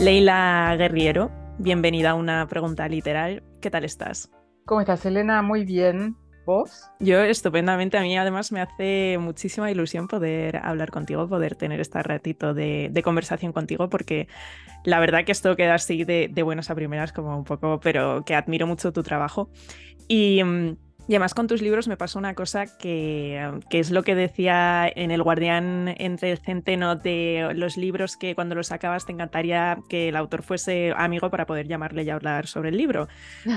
Leila Guerriero, bienvenida a una pregunta literal. ¿Qué tal estás? ¿Cómo estás, Elena? Muy bien. ¿Vos? Yo estupendamente. A mí además me hace muchísima ilusión poder hablar contigo, poder tener este ratito de, conversación contigo, porque la verdad que esto queda así de, de buenas a primeras, como un poco, pero que admiro mucho tu trabajo. Y mm, y además con tus libros me pasó una cosa que, que, es lo que decía en El Guardián entre el centeno de los libros que cuando los sacabas te encantaría que el autor fuese amigo para poder llamarle y hablar sobre el libro.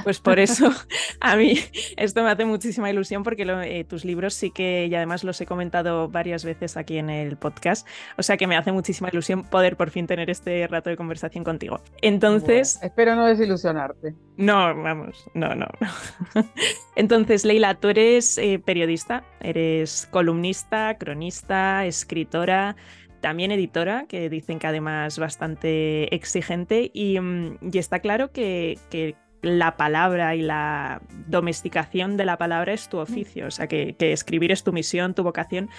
Pues por eso a mí esto me hace muchísima ilusión porque eh, tus libros sí que, y además los he comentado varias veces aquí en el podcast, o sea que me hace muchísima ilusión poder por fin tener este rato de conversación contigo. Entonces... espero no desilusionarte. No, vamos, no, no. Entonces, Leila, tú eres eh, periodista, eres columnista, cronista, escritora, también editora, que dicen que además bastante exigente, y, mm, está claro que, la palabra y la domesticación de la palabra es tu oficio, o sea, que, escribir es tu misión, tu vocación.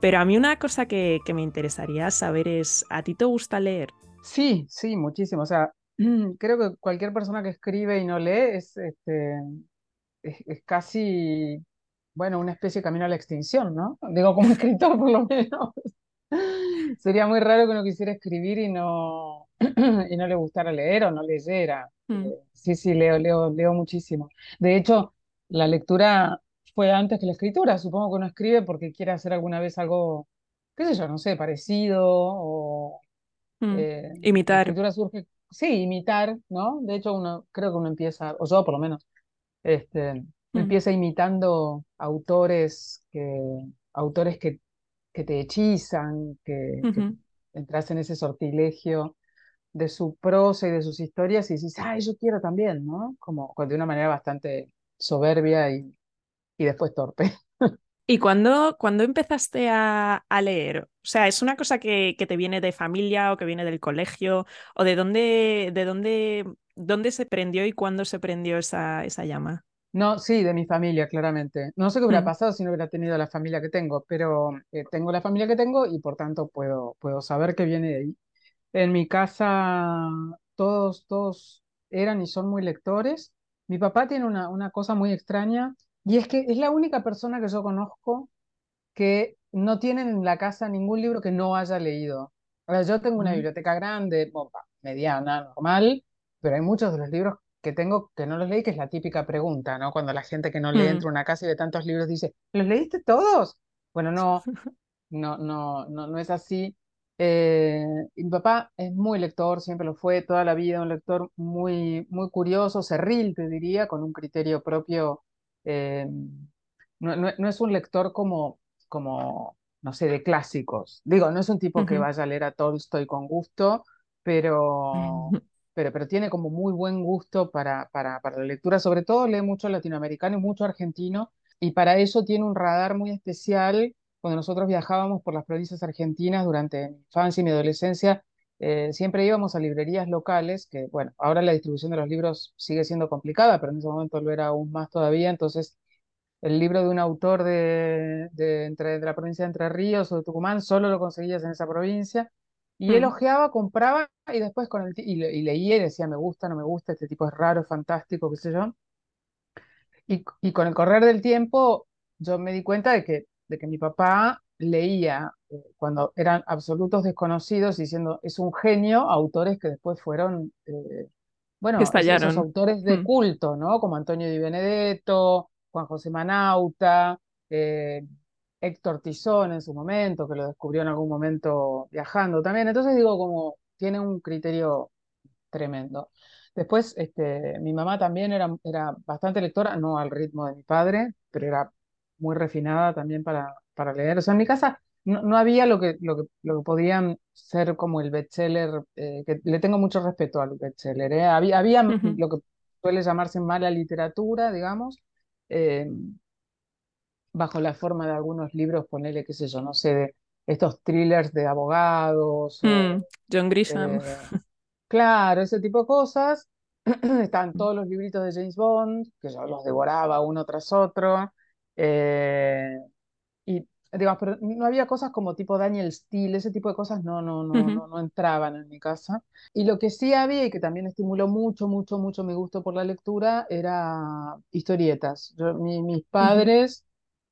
Pero a mí una cosa que, que me interesaría saber es, ¿a ti te gusta leer? Sí, sí, muchísimo. O sea, creo que cualquier persona que escribe y no lee es, este, es, casi, bueno, una especie de camino a la extinción, ¿no? Digo, como escritor por lo menos. Sería muy raro que uno quisiera escribir y no, y no le gustara leer o no leyera. Mm. Eh, sí, sí, leo, leo, leo muchísimo. De hecho, la lectura fue antes que la escritura. Supongo que uno escribe porque quiere hacer alguna vez algo, qué sé yo, no sé, parecido o... Mm. Eh, Imitar. La escritura surge sí, imitar, ¿no? De hecho, uno, creo que uno empieza, o yo por lo menos, este, empieza imitando autores que, autores que, que te hechizan, que, entras en ese sortilegio de su prosa y de sus historias y dices, ay, yo quiero también, ¿no? Como de una manera bastante soberbia y, y después torpe. ¿Y cuándo, empezaste a, leer? O sea, ¿es una cosa que, te viene de familia o que viene del colegio? ¿O de dónde, de dónde, dónde se prendió y cuándo se prendió esa, esa llama? No, sí, de mi familia, claramente. No sé qué hubiera mm. pasado si no hubiera tenido la familia que tengo, pero eh, tengo la familia que tengo y por tanto puedo, puedo saber que viene de ahí. En mi casa todos, todos eran y son muy lectores. Mi papá tiene una, una cosa muy extraña y es que es la única persona que yo conozco que no tiene en la casa ningún libro que no haya leído. Ahora, yo tengo una biblioteca grande, mediana, normal, pero hay muchos de los libros que tengo que no los leí, que es la típica pregunta, ¿no? Cuando la gente que no lee entra a una casa y ve tantos libros dice, ¿los leíste todos? Bueno, no, no, no, no, no es así. Eh, mi papá es muy lector, siempre lo fue toda la vida, un lector muy, muy curioso, cerril, te diría, con un criterio propio eh, no, es un lector como, como, no sé, de clásicos. Digo, no es un tipo que vaya a leer a Tolstoy con gusto, pero, pero, pero tiene como muy buen gusto para, para, para la lectura. Sobre todo lee mucho latinoamericano y mucho argentino, y para eso tiene un radar muy especial. Cuando nosotros viajábamos por las provincias argentinas durante mi infancia y mi adolescencia, eh, siempre íbamos a librerías locales, que bueno, ahora la distribución de los libros sigue siendo complicada, pero en ese momento lo era aún más todavía, entonces el libro de un autor de, de, entre, de la provincia de Entre Ríos o de Tucumán solo lo conseguías en esa provincia, y él ojeaba, compraba y después con el y, y, leía y decía me gusta, no me gusta, este tipo es raro, es fantástico, qué sé yo. Y, y con el correr del tiempo yo me di cuenta de que, de que mi papá leía cuando eran absolutos desconocidos diciendo es un genio, autores que después fueron, eh, bueno, esos autores de mm. culto, ¿no? Como Antonio Di Benedetto, Juan José Manauta, eh, Héctor Tizón en su momento, que lo descubrió en algún momento viajando también. Entonces digo, como tiene un criterio tremendo. Después, este, mi mamá también era, era bastante lectora, no al ritmo de mi padre, pero era muy refinada también para, para leer. O sea, en mi casa no, había lo que, lo, que, lo que podían ser como el bestseller, eh, que le tengo mucho respeto al bestseller. ¿eh? Había, había lo que suele llamarse mala literatura, digamos, eh, bajo la forma de algunos libros, ponele, qué sé yo, no sé, de estos thrillers de abogados. Mm, John Grisham. claro, ese tipo de cosas. Estaban todos los libritos de James Bond, que yo los devoraba uno tras otro. y digamos, pero no había cosas como tipo Daniel Steele, ese tipo de cosas no, no, no, Ujú, no, no entraban en mi casa. Y lo que sí había y que también estimuló mucho, mucho, mucho mi gusto por la lectura era historietas. Yo- mi- mis padres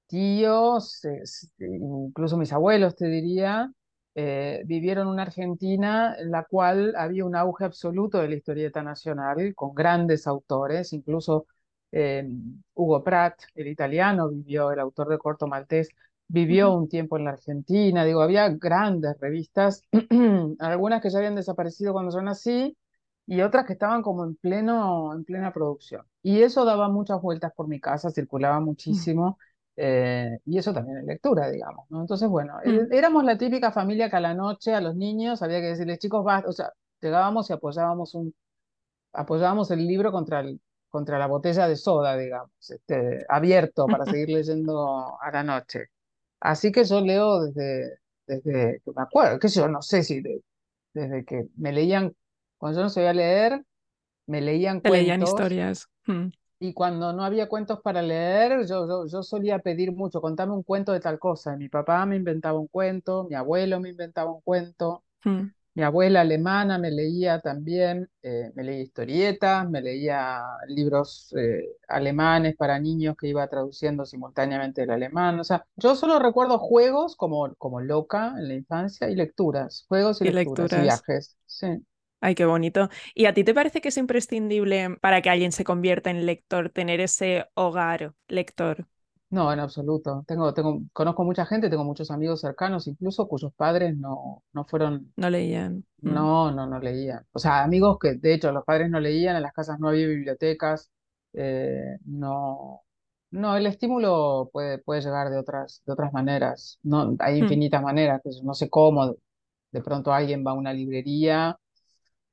tíos, eh, s- incluso mis abuelos, te diría, eh, vivieron una Argentina en la cual había un auge absoluto de la historieta nacional, con grandes autores, incluso eh, Hugo Pratt, el italiano, vivió, el autor de Corto Maltés, vivió un tiempo en la Argentina, digo, había grandes revistas, algunas que ya habían desaparecido cuando yo nací, y otras que estaban como en pleno, en plena producción. Y eso daba muchas vueltas por mi casa, circulaba Mm, muchísimo. Eh, y eso también es lectura, digamos, ¿no? Entonces, bueno, eh, mm. éramos la típica familia que a la noche a los niños había que decirles, chicos, basta, o sea, llegábamos y apoyábamos un, apoyábamos el libro contra el, contra la botella de soda, digamos, este, abierto para seguir leyendo a la noche. Así que yo leo desde, desde que me acuerdo, sé yo, no sé si de- desde que me leían, cuando yo no sabía leer, me leían Te leían cuentos historias. Mm. y cuando no había cuentos para leer, yo, yo, yo solía pedir mucho, contame un cuento de tal cosa. Mi papá me inventaba un cuento, mi abuelo me inventaba un cuento, Mm. Mi abuela alemana me leía también, eh, me leía historietas, me leía libros eh, alemanes para niños que iba traduciendo simultáneamente el alemán. O sea, yo solo recuerdo juegos como, como loca en la infancia y lecturas, juegos y Y lecturas y viajes. Sí. Ay, qué bonito. ¿Y a ti te parece que es imprescindible para que alguien se convierta en lector tener ese hogar lector? No, en absoluto. Tengo, tengo, conozco mucha gente, tengo muchos amigos cercanos, incluso cuyos padres no, no fueron, No leían. Mm, no, no, no leían. O sea, amigos que de hecho los padres no leían, en las casas no había bibliotecas, eh, no, no, el estímulo puede, puede llegar de otras, de otras maneras. No, hay mm. infinitas maneras, no sé cómo. De pronto alguien va a una librería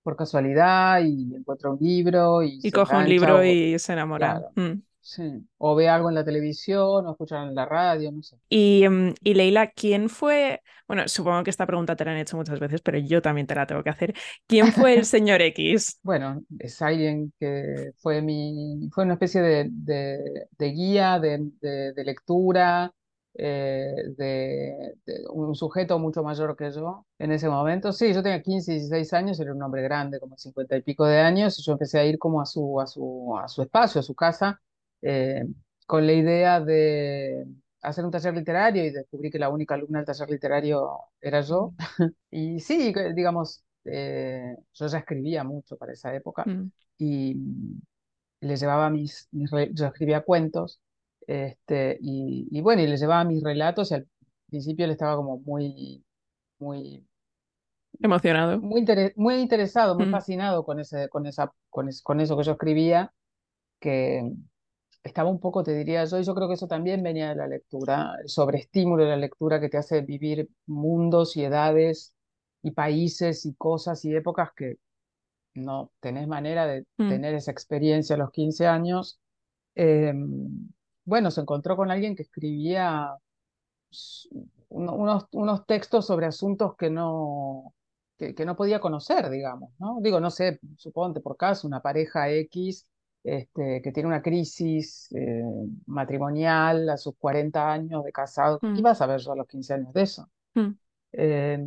por casualidad y encuentra un libro y Y se coge un libro o, y se enamora. claro, Mm. Sí. O ve algo en la televisión, o escucha en la radio, no sé. Y, mm, y Leila, ¿quién fue? Bueno, supongo que esta pregunta te la han hecho muchas veces, pero yo también te la tengo que hacer. ¿Quién fue el señor X? Bueno, es alguien que fue mi, fue una especie de, de- de guía, de, de- de lectura, eh, de, de un sujeto mucho mayor que yo en ese momento. Sí, yo tenía 15, 16 años, era un hombre grande, como 50 y pico de años, y yo empecé a ir como a su, a su, a su espacio, a su casa, eh, con la idea de hacer un taller literario y descubrí que la única alumna del taller literario era yo. Y sí, digamos, eh, yo ya escribía mucho para esa época Mm, y mm, le llevaba mis, mis yo escribía cuentos, este, y, y bueno, y le llevaba mis relatos y al principio él estaba como muy, muy, emocionado. muy, intere- muy interesado, muy Mm, fascinado con ese, con esa, con es- con eso que yo escribía, que estaba un poco, te diría yo, y yo creo que eso también venía de la lectura, el sobreestímulo de la lectura que te hace vivir mundos y edades y países y cosas y épocas que no tenés manera de mm, tener esa experiencia a los 15 años. Eh, bueno, se encontró con alguien que escribía unos, unos textos sobre asuntos que no, que, que no podía conocer, digamos, ¿no? Digo, no sé, suponte por caso, una pareja X este, que tiene una crisis eh, matrimonial a sus 40 años de casado. ¿Qué mm, iba a saber yo a los 15 años de eso? mm. Eh,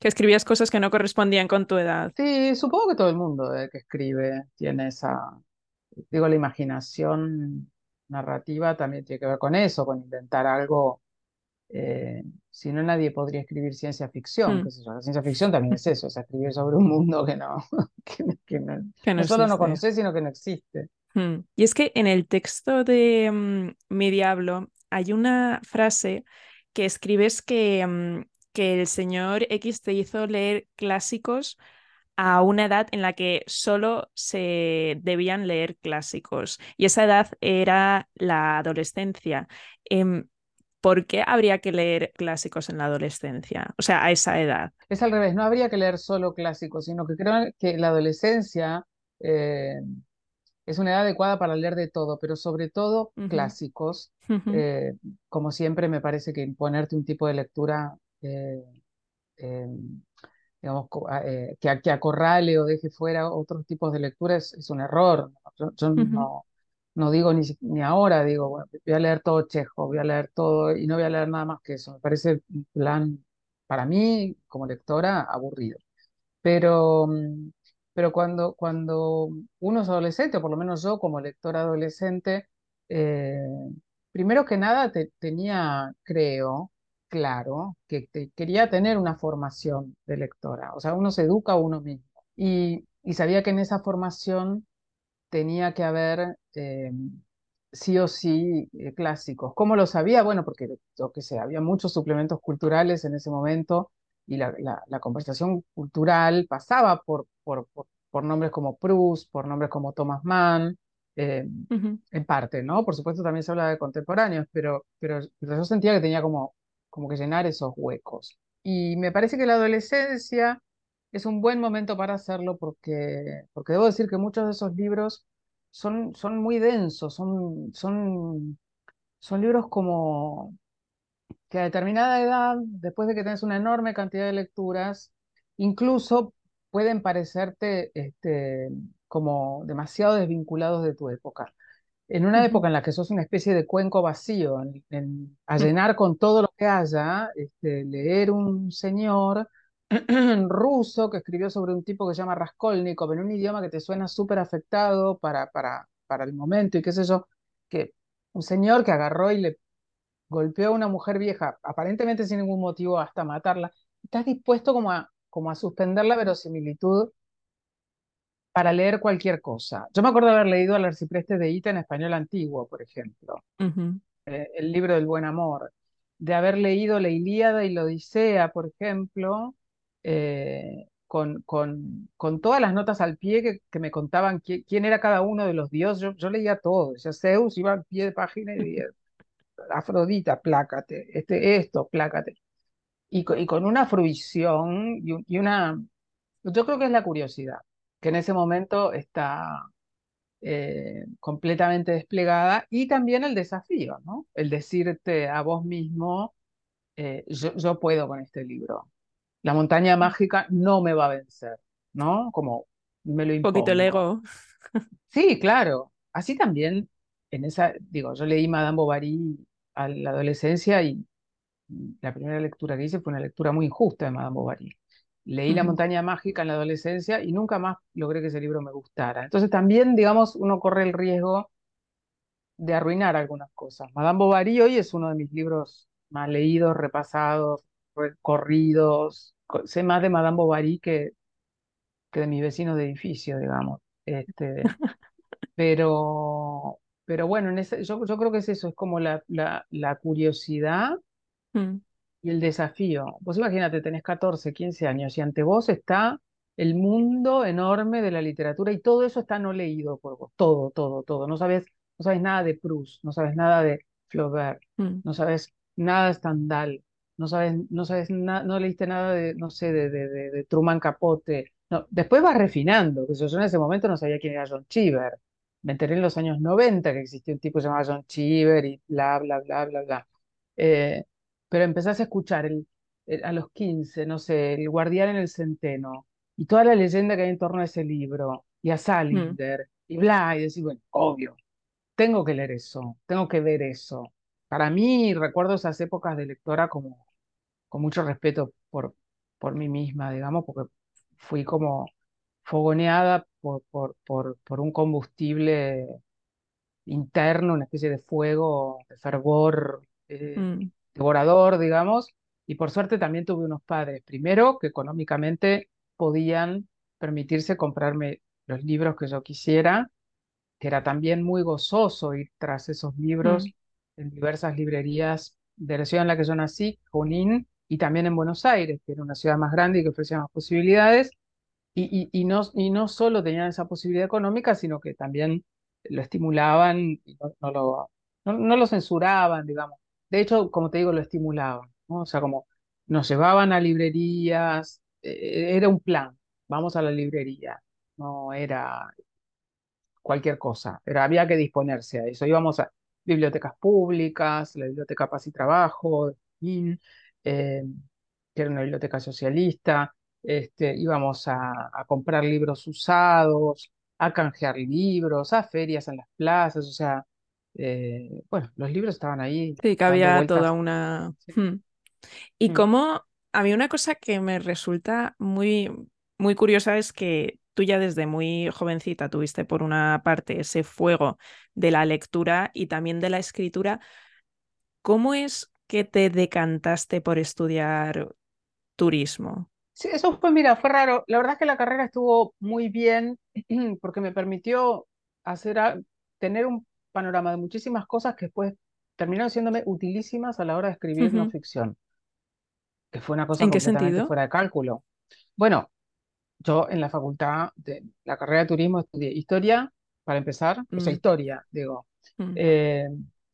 Que escribías cosas que no correspondían con tu edad. sí, supongo que todo el mundo eh, que escribe tiene esa, digo, la imaginación narrativa también tiene que ver con eso, con inventar algo Eh, si no, nadie podría escribir ciencia ficción, Mm. qué sé yo. La ciencia ficción también es eso, es escribir sobre un mundo que no, que, no, que no- Que no no solo no conoces, sino que no existe. Y es que en el texto de mm, Mi Diablo hay una frase que escribes que, mm, que el señor X te hizo leer clásicos a una edad en la que solo se debían leer clásicos. Y esa edad era la adolescencia. Em, ¿por qué habría que leer clásicos en la adolescencia? O sea, a esa edad. Es al revés, no habría que leer solo clásicos, sino que creo que la adolescencia eh, es una edad adecuada para leer de todo, pero sobre todo clásicos. Eh, como siempre, me parece que imponerte un tipo de lectura eh, eh, digamos, co- a- eh, que, que acorrale o deje fuera otros tipos de lectura es, es un error. Yo, no, No digo ni, ni ahora, digo, bueno, voy a leer todo Chejo, voy a leer todo y no voy a leer nada más que eso. Me parece un plan, para mí, como lectora, aburrido. Pero, mm, pero cuando, cuando uno es adolescente, o por lo menos yo como lectora adolescente, eh, primero que nada te- tenía, creo, claro, que quería tener una formación de lectora. O sea, uno se educa a uno mismo. Y, y sabía que en esa formación tenía que haber eh, sí o sí eh, clásicos. ¿Cómo lo sabía? Bueno, porque yo qué sé, había muchos suplementos culturales en ese momento y la, la- la conversación cultural pasaba por, por, por, por nombres como Proust, por nombres como Thomas Mann, eh, Ujú. en parte, ¿no? Por supuesto también se habla de contemporáneos, pero, pero, pero yo sentía que tenía como, como que llenar esos huecos. Y me parece que la adolescencia es un buen momento para hacerlo porque, porque debo decir que muchos de esos libros son, son muy densos, son, son, son libros como que a determinada edad, después de que tenés una enorme cantidad de lecturas, incluso pueden parecerte este, como demasiado desvinculados de tu época. En una época en la que sos una especie de cuenco vacío, en- en- a llenar con todo lo que haya, este, leer un señor ruso que escribió sobre un tipo que se llama Raskolnikov en un idioma que te suena súper afectado para, para, para el momento y qué sé yo, que un señor que agarró y le golpeó a una mujer vieja, aparentemente sin ningún motivo hasta matarla, estás dispuesto como a, como a suspender la verosimilitud para leer cualquier cosa. Yo me acuerdo de haber leído Al arcipreste de Ita en español antiguo, por ejemplo, eh, el libro del buen amor, de haber leído la Ilíada y la Odisea, por ejemplo, eh, con, con, con todas las notas al pie que, que me contaban qui- quién era cada uno de los dioses. Yo, yo leía todo, decía Zeus iba al pie de página y Afrodita, plácate, este, esto, plácate. Y, co- y con una fruición y, un- y una, yo creo que es la curiosidad, que en ese momento está eh, completamente desplegada y también el desafío, ¿no? El decirte a vos mismo, eh, yo, yo puedo con este libro. La montaña mágica no me va a vencer, ¿no? Como me lo Un poquito el impongo. ego. Sí, claro. Así también, en esa, digo, yo leí Madame Bovary a la adolescencia y la primera lectura que hice fue una lectura muy injusta de Madame Bovary. Leí La montaña mágica en la adolescencia y nunca más logré que ese libro me gustara. Entonces también, digamos, uno corre el riesgo de arruinar algunas cosas. Madame Bovary hoy es uno de mis libros más leídos, repasados, recorridos. Co- Sé más de Madame Bovary que, que de mis vecinos de edificio, digamos. Este, pero, pero bueno, en ese, yo, yo creo que es eso, es como la, la, la curiosidad Mm. y el desafío. Vos imagínate, tenés 14, 15 años y ante vos está el mundo enorme de la literatura y todo eso está no leído por vos. Todo, todo, todo. No sabes, no sabes nada de Proust, no sabes nada de Flaubert, Mm. no sabes nada de Stendhal, no sabes, no sabes na- no leíste nada de, no sé, de, de, de, de Truman Capote. No, después vas refinando, que yo, yo en ese momento no sabía quién era John Cheever. Me enteré en los años 90 que existía un tipo llamado John Cheever y bla, bla, bla, bla, bla. Eh, pero empezás a escuchar el, el- a los 15 no sé, El Guardián en el Centeno, y toda la leyenda que hay en torno a ese libro, y a Mm. Salinger, y bla, y decís, bueno, obvio, tengo que leer eso, tengo que ver eso. Para mí, recuerdo esas épocas de lectora como con mucho respeto por, por mí misma, digamos, porque fui como fogoneada por, por, por, por un combustible interno, una especie de fuego, de fervor eh, Mm. devorador, digamos, y por suerte también tuve unos padres, primero, que económicamente podían permitirse comprarme los libros que yo quisiera, que era también muy gozoso ir tras esos libros Mm. en diversas librerías de la ciudad en la que yo nací, Junín, y también en Buenos Aires, que era una ciudad más grande y que ofrecía más posibilidades, y, y, no, y no solo tenían esa posibilidad económica, sino que también lo estimulaban y no, lo, no, no lo censuraban, digamos. De hecho, como te digo, lo estimulaban, ¿no? O sea, como nos llevaban a librerías, eh, era un plan, vamos a la librería, no era cualquier cosa, era, había que disponerse a eso. Íbamos a bibliotecas públicas, la Biblioteca Paz y Trabajo, eh, que era una biblioteca socialista, este, íbamos a, a comprar libros usados, a canjear libros, a ferias en las plazas, o sea, eh, bueno, los libros estaban ahí Sí, que había toda una... Sí. Hmm. Y cómo, a mí una cosa que me resulta muy, muy curiosa es que tú ya desde muy jovencita tuviste por una parte ese fuego de la lectura y también de la escritura. ¿Cómo es que te decantaste por estudiar turismo? Sí, eso fue, mira, fue raro. La verdad es que la carrera estuvo muy bien porque me permitió hacer, a- tener un panorama de muchísimas cosas que después terminaron siéndome utilísimas a la hora de escribir no Ujú. ficción, que fue una cosa ¿En qué completamente sentido? fuera de cálculo. Bueno, yo en la facultad de la carrera de turismo estudié historia, para empezar, o sea, Mm, historia, digo, mm, eh,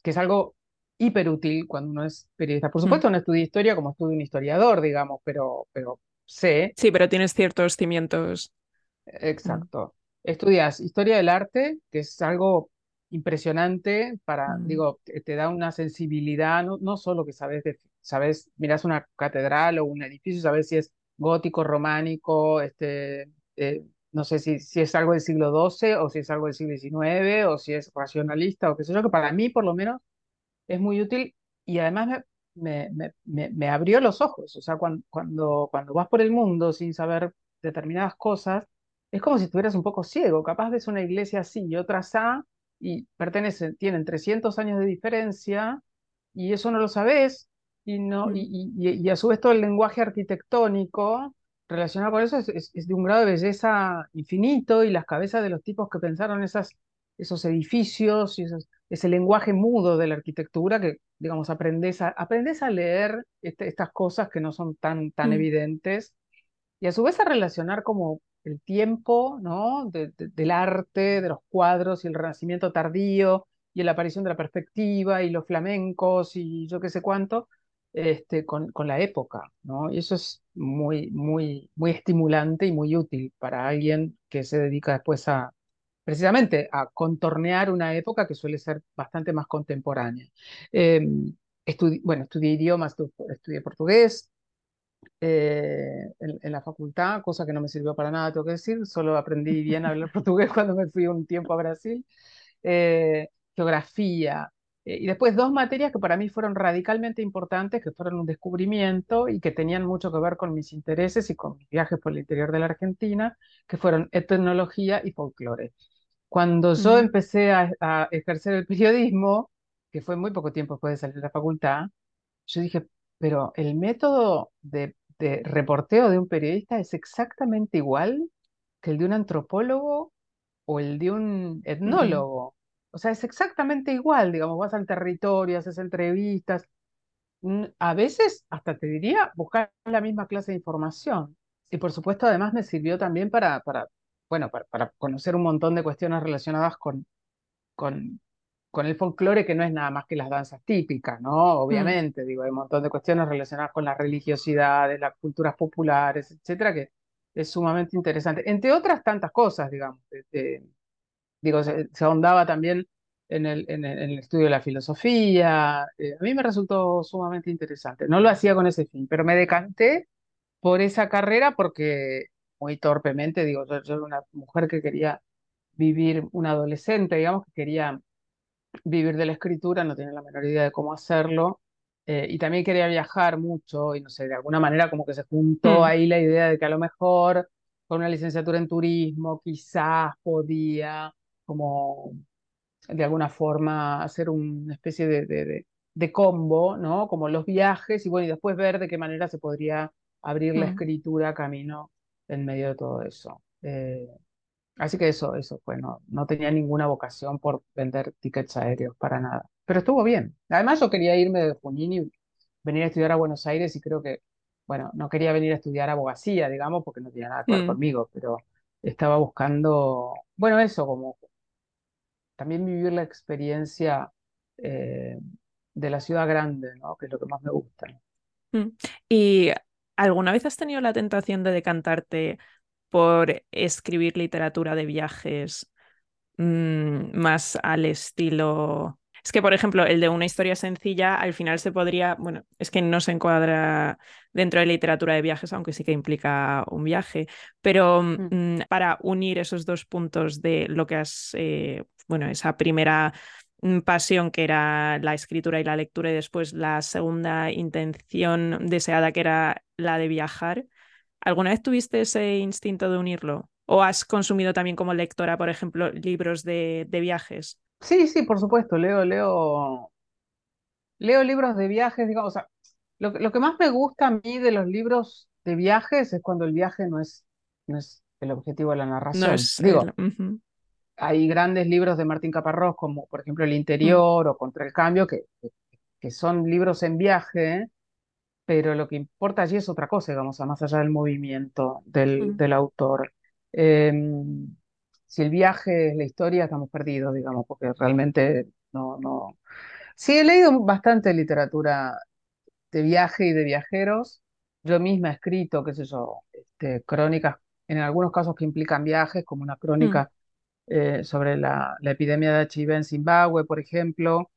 que es algo hiper útil cuando uno es periodista. Por mm. supuesto, no estudié historia como estudia un historiador, digamos, pero, pero sé Sí, pero tienes ciertos cimientos. Exacto. Estudias historia del arte, que es algo impresionante para, mm, digo, te, te da una sensibilidad, no, no solo que sabes, de, sabes, miras una catedral o un edificio, sabes si es gótico, románico, este, eh, no sé si, si es algo del siglo XII o si es algo del siglo XIX o si es racionalista o qué sé yo, que para mí por lo menos es muy útil y además me, me, me, abrió los ojos. O sea, cuando, cuando, cuando vas por el mundo sin saber determinadas cosas, es como si estuvieras un poco ciego. Capaz ves una iglesia así y otra así y pertenecen, tienen 300 años de diferencia y eso no lo sabes y, no, mm, y, y, y a su vez todo el lenguaje arquitectónico relacionado con eso es, es- es de un grado de belleza infinito y las cabezas de los tipos que pensaron esas, esos edificios y esos ese lenguaje mudo de la arquitectura que, digamos, aprendes a, aprendes a leer este- estas cosas que no son tan, tan mm, evidentes y a su vez a relacionar como el tiempo, ¿no? de- de- del arte, de los cuadros y el renacimiento tardío y la aparición de la perspectiva y los flamencos y yo qué sé cuánto, este, con, con la época, ¿no? Y eso es muy, muy, muy estimulante y muy útil para alguien que se dedica después a, precisamente, a contornear una época que suele ser bastante más contemporánea. Eh, estudi- bueno, estudié idiomas, tu- estudié portugués, eh, en, en la facultad, cosa que no me sirvió para nada, tengo que decir, solo aprendí bien a hablar portugués cuando me fui un tiempo a Brasil, eh, geografía, eh, y después dos materias que para mí fueron radicalmente importantes, que fueron un descubrimiento y que tenían mucho que ver con mis intereses y con mis viajes por el interior de la Argentina, que fueron etnología y folclore. Cuando yo empecé a, a ejercer el periodismo, que fue muy poco tiempo después de salir de la facultad, yo dije, pero el método de, de reporteo de un periodista es exactamente igual que el de un antropólogo o el de un etnólogo. O sea, es exactamente igual, digamos, vas al territorio, haces entrevistas, a veces hasta te diría buscar la misma clase de información. Y por supuesto, además me sirvió también para, para bueno, para, para conocer un montón de cuestiones relacionadas con, con, con el folclore, que no es nada más que las danzas típicas, ¿no? mm, Obviamente, digo, hay un montón de cuestiones relacionadas con las religiosidades, las culturas populares, etcétera, que es sumamente interesante. Entre otras tantas cosas, digamos. de- de- digo, se, se ahondaba también en el, en el, en el estudio de la filosofía. eh, a mí me resultó sumamente interesante. No lo hacía con ese fin, pero me decanté por esa carrera porque muy torpemente, digo, yo, yo era una mujer que quería vivir, una adolescente, digamos, que quería vivir de la escritura, no tenía la menor idea de cómo hacerlo. eh, y también quería viajar mucho y no sé, de alguna manera como que se juntó mm, ahí la idea de que a lo mejor con una licenciatura en turismo quizás podía como de alguna forma hacer una especie de, de, de- de combo, ¿no? Como los viajes y bueno, y después ver de qué manera se podría abrir la mm. escritura camino en medio de todo eso. Eh, Así que eso, eso fue, no, no tenía ninguna vocación por vender tickets aéreos, para nada. Pero estuvo bien. Además, yo quería irme de Junín y venir a estudiar a Buenos Aires y creo que, bueno, no quería venir a estudiar abogacía, digamos, porque no tenía nada que ver mm. conmigo, pero estaba buscando, bueno, eso, como también vivir la experiencia eh, de la ciudad grande, ¿no? Que es lo que más me gusta. Mm. ¿Y alguna vez has tenido la tentación de decantarte por escribir literatura de viajes mm, más al estilo? Es que, por ejemplo, el de una historia sencilla, al final se podría, bueno, es que no se encuadra dentro de literatura de viajes, aunque sí que implica un viaje, pero mm. Mm, para unir esos dos puntos de lo que has, eh, bueno, esa primera pasión que era la escritura y la lectura y después la segunda intención deseada que era la de viajar, ¿alguna vez tuviste ese instinto de unirlo? ¿O has consumido también como lectora, por ejemplo, libros de, de viajes? Sí, sí, por supuesto, leo, leo, leo libros de viajes, digamos, o sea, lo, que más me gusta a mí de los libros de viajes es cuando el viaje no es, no es el objetivo de la narración. No es Digo, hay grandes libros de Martín Caparrós, como por ejemplo El mm. Interior o Contra el Cambio, que, que son libros en viaje, pero lo que importa allí es otra cosa, digamos, más allá del movimiento del, mm. del autor. Em, si el viaje es la historia, estamos perdidos, digamos, porque realmente no, no. Sí, he leído bastante literatura de viaje y de viajeros. Yo misma he escrito, qué sé yo, este, crónicas, en algunos casos que implican viajes, como una crónica mm. Eh, sobre la, epidemia de HIV en Zimbabue, por ejemplo,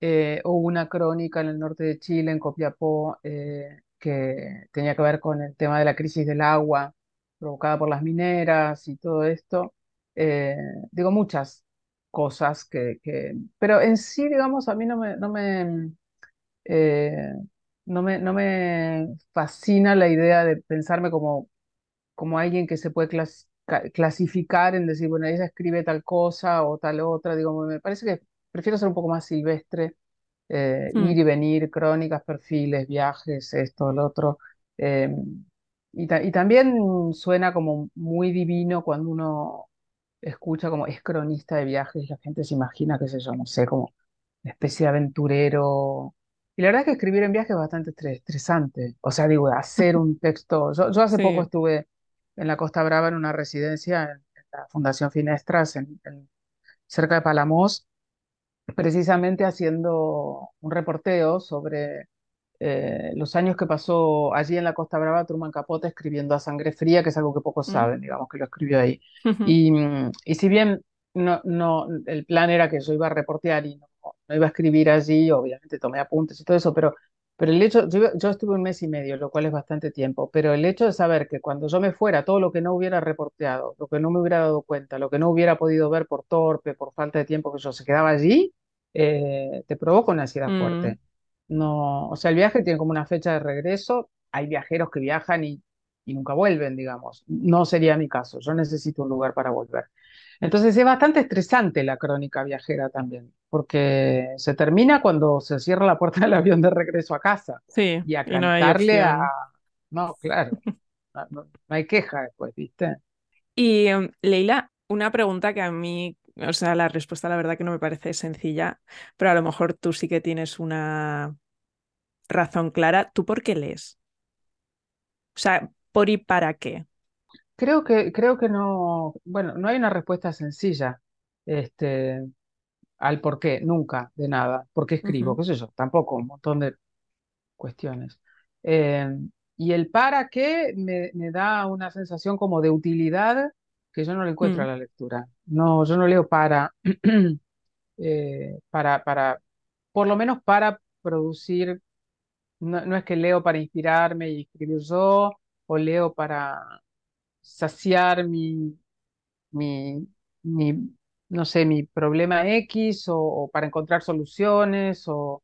eh, o una crónica en el norte de Chile, en Copiapó, eh, que tenía que ver con el tema de la crisis del agua provocada por las mineras y todo esto. Digo, muchas cosas que, Pero en sí, digamos, a mí no me, no me, no me, no me fascina la idea de pensarme como, como alguien que se puede clasificar en decir, bueno, ella escribe tal cosa o tal otra. Digo, me parece que prefiero ser un poco más silvestre, eh, ir mm. y venir, crónicas, perfiles, viajes, esto, lo otro. y, y, también suena como muy divino cuando uno escucha como es cronista de viajes, la gente se imagina, qué sé yo, no sé, como una especie de aventurero. Y la verdad es que escribir en viaje es bastante estresante. O sea, digo, hacer un texto. Yo, yo hace poco estuve en la Costa Brava en una residencia en, la Fundación Finestras, en, cerca de Palamos, precisamente haciendo un reporteo sobre eh, los años que pasó allí en la Costa Brava Truman Capote escribiendo a sangre fría, que es algo que pocos mm. saben, digamos, que lo escribió ahí. y, y, si bien no, no, el plan era que yo iba a reportear y no, no, iba a escribir allí, obviamente tomé apuntes y todo eso, pero, pero el hecho, yo, yo, estuve un mes y medio, lo cual es bastante tiempo, pero el hecho de saber que cuando yo me fuera, todo lo que no hubiera reporteado, lo que no me hubiera dado cuenta, lo que no hubiera podido ver por torpe, por falta de tiempo que yo se quedaba allí, eh, te provoca una ansiedad fuerte. Mm. No, o sea, el viaje tiene como una fecha de regreso. Hay viajeros que viajan y, y nunca vuelven, digamos. No sería mi caso. Yo necesito un lugar para volver. Entonces es bastante estresante la crónica viajera también, porque se termina cuando se cierra la puerta del avión de regreso a casa. Sí. Y a cantarle a. No, claro. No, hay queja después, ¿viste? Y em, Leila, una pregunta que a mí o sea, la respuesta la verdad que no me parece sencilla, pero a lo mejor tú sí que tienes una razón clara. ¿Tú por qué lees? O sea, ¿por y para qué? Creo que, creo que no, bueno, no hay una respuesta sencilla este, al por qué, nunca, de nada. ¿Por qué escribo? ¿Qué sé yo? Tampoco, un montón de cuestiones. Eh, y el para qué me, me da una sensación como de utilidad que yo no lo encuentro a mm. la lectura. No, yo no leo para, eh, para, para, por lo menos para producir, no, es que leo para inspirarme y escribir yo, o leo para saciar mi, mi, mi no sé, mi problema X, o, para encontrar soluciones, o...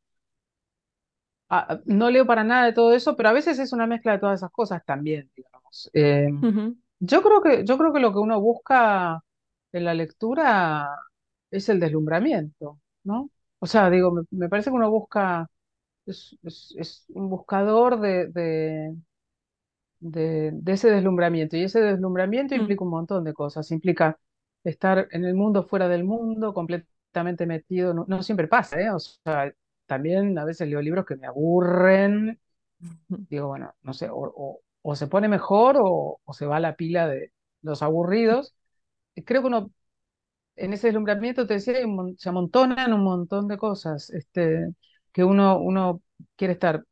Ah, no leo para nada de todo eso, pero a veces es una mezcla de todas esas cosas también, digamos. Eh, yo creo que, yo creo que lo que uno busca en la lectura es el deslumbramiento, ¿no? O sea, digo, me, parece que uno busca, es, es, un buscador de, de, de, ese deslumbramiento. Y ese deslumbramiento mm. implica un montón de cosas. Implica estar en el mundo, fuera del mundo, completamente metido. No, siempre pasa, ¿eh? O sea, también a veces leo libros que me aburren. Digo, bueno, no sé, o, o se pone mejor o, se va a la pila de los aburridos. Creo que uno, en ese deslumbramiento, te decía, se amontonan un montón de cosas, este, que uno, uno quiere estar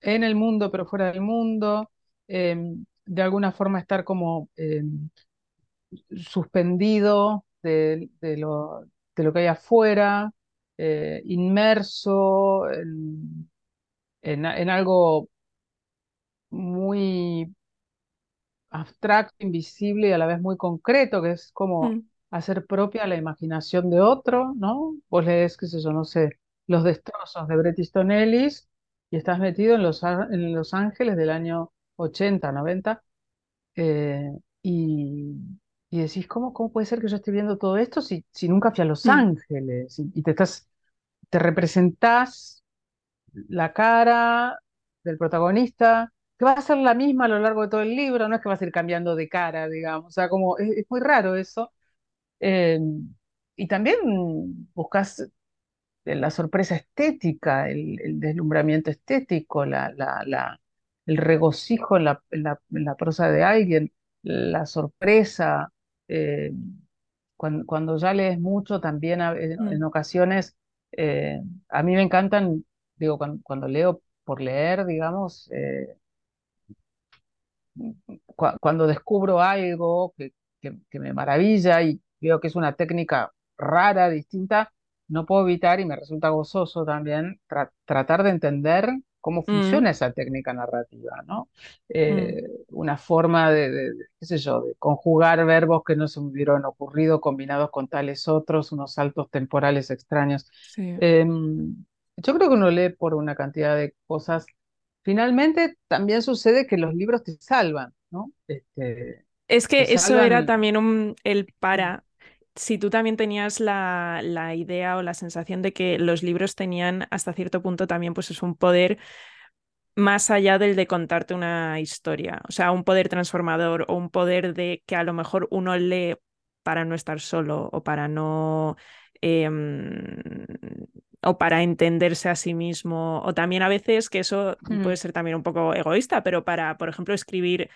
en el mundo, pero fuera del mundo, em, de alguna forma estar como em, suspendido de, lo, de lo que hay afuera. eh, inmerso en, en, en algo muy abstracto, invisible y a la vez muy concreto, que es como Mm, hacer propia la imaginación de otro, ¿no? Vos lees, qué sé yo, no sé, Los destrozos de Bret Easton Ellis y estás metido en Los, en Los Ángeles del año 80, 90, eh, y, y decís, ¿cómo, cómo puede ser que yo esté viendo todo esto si, si nunca fui a Los mm, Ángeles? Y, y te estás, te representás la cara del protagonista, que va a ser la misma a lo largo de todo el libro, no es que vas a ir cambiando de cara, digamos, o sea, como es, es muy raro eso. Eh, y también buscas la sorpresa estética, el, el deslumbramiento estético, la, la, la- el regocijo en la, en la, en la prosa de alguien, la sorpresa. eh, cuando, cuando ya lees mucho, también a- en, mm, en ocasiones, eh, a mí me encantan, digo, cuando, cuando leo por leer, digamos, eh, cua- cuando descubro algo que, que- que me maravilla y veo que es una técnica rara, distinta, no puedo evitar y me resulta gozoso también tra- tratar de entender cómo mm, funciona esa técnica narrativa, ¿no? mm, Eh, una forma de, qué sé yo, de conjugar verbos que no se hubieran ocurrido combinados con tales otros, unos saltos temporales extraños. sí. Em, yo creo que uno lee por una cantidad de cosas Finalmente, también sucede que los libros te salvan, ¿no? Este, Es que eso era también un, el para. Si tú también tenías la, la idea o la sensación de que los libros tenían hasta cierto punto también pues es un poder más allá del de contarte una historia, o sea, un poder transformador o un poder de que a lo mejor uno lee para no estar solo o para no... em, o para entenderse a sí mismo, o también a veces que eso puede mm, ser también un poco egoísta, pero para, por ejemplo, escribir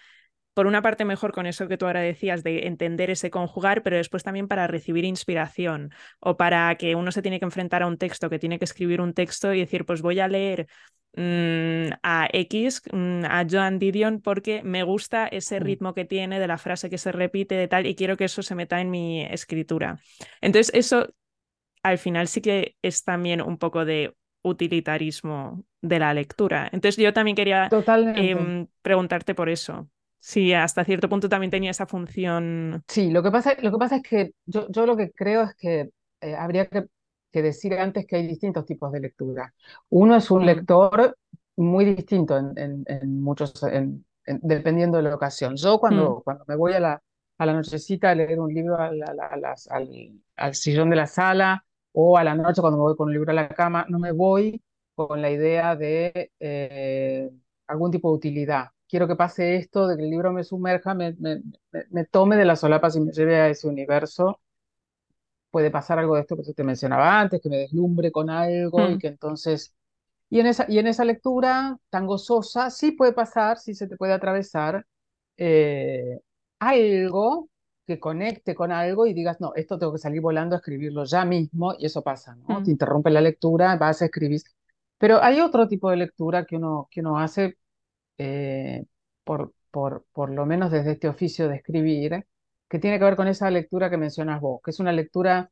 por una parte mejor con eso que tú ahora decías de entender ese conjugar, pero después también para recibir inspiración o para que uno se tiene que enfrentar a un texto, que tiene que escribir un texto y decir, pues voy a leer mmm, a X, mmm, a Joan Didion, porque me gusta ese mm. ritmo que tiene de la frase que se repite de tal y quiero que eso se meta en mi escritura. Entonces, eso al final sí que es también un poco de utilitarismo de la lectura. Entonces yo también quería eh, preguntarte por eso. Si hasta cierto punto también tenía esa función. Sí, lo que pasa, lo que pasa es que yo, yo lo que creo es que eh, habría que, que decir antes que hay distintos tipos de lectura. Uno es un Mm, lector muy distinto en, en- en muchos, en- en- dependiendo de la ocasión. Yo mm, cuando, cuando me voy a la, a la nochecita a leer un libro a la- la- a las- al, al sillón de la sala o a la noche cuando me voy con un libro a la cama, no me voy con la idea de eh, algún tipo de utilidad. Quiero que pase esto, de que el libro me sumerja, me, me- me, me tome de las solapas y me lleve a ese universo. Puede pasar algo de esto que yo te mencionaba antes, que me deslumbre con algo y mm, que entonces... Y en esa, y en esa lectura tan gozosa, sí puede pasar, sí se te puede atravesar eh, algo que conecte con algo y digas, no, esto tengo que salir volando a escribirlo ya mismo, y eso pasa, ¿no? Te mm, interrumpe la lectura, vas a escribir. Pero hay otro tipo de lectura que uno, que uno hace eh, por, por, por lo menos desde este oficio de escribir, que tiene que ver con esa lectura que mencionas vos, que es una lectura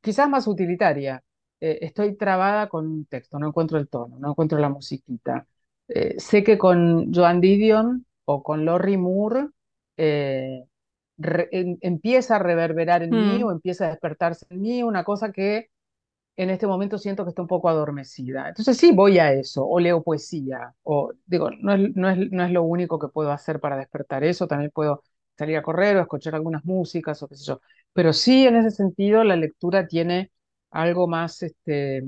quizás más utilitaria. Eh, estoy trabada con un texto, no encuentro el tono, no encuentro la musiquita. Eh, sé que con Joan Didion o con Lorrie Moore eh, re- em- empieza a reverberar en mí mm, o empieza a despertarse en mí una cosa que en este momento siento que está un poco adormecida. Entonces sí, voy a eso, o leo poesía, o digo, no es, no es, no es lo único que puedo hacer para despertar eso, también puedo salir a correr o escuchar algunas músicas o qué sé yo. Pero sí, en ese sentido, la lectura tiene algo más, este,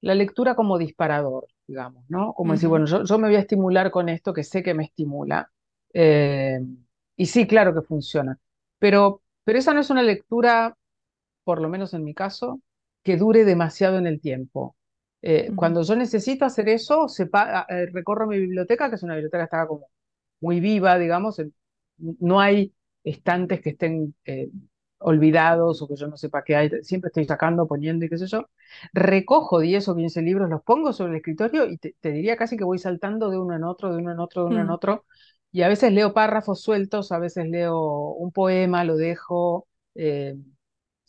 la lectura como disparador, digamos, ¿no? Como decir, bueno, yo, yo me voy a estimular con esto que sé que me estimula. eh, y sí, claro que funciona. Pero, pero esa no es una lectura por lo menos en mi caso, que dure demasiado en el tiempo. Eh, cuando yo necesito hacer eso, sepa- eh, recorro mi biblioteca, que es una biblioteca que está como muy viva, digamos, no hay estantes que estén eh, olvidados o que yo no sepa qué hay, siempre estoy sacando, poniendo y qué sé yo. Recojo 10 o 15 libros, los pongo sobre el escritorio y te, te diría casi que voy saltando de uno en otro, de uno en otro, de uno en mm, otro. Y a veces leo párrafos sueltos, a veces leo un poema, lo dejo.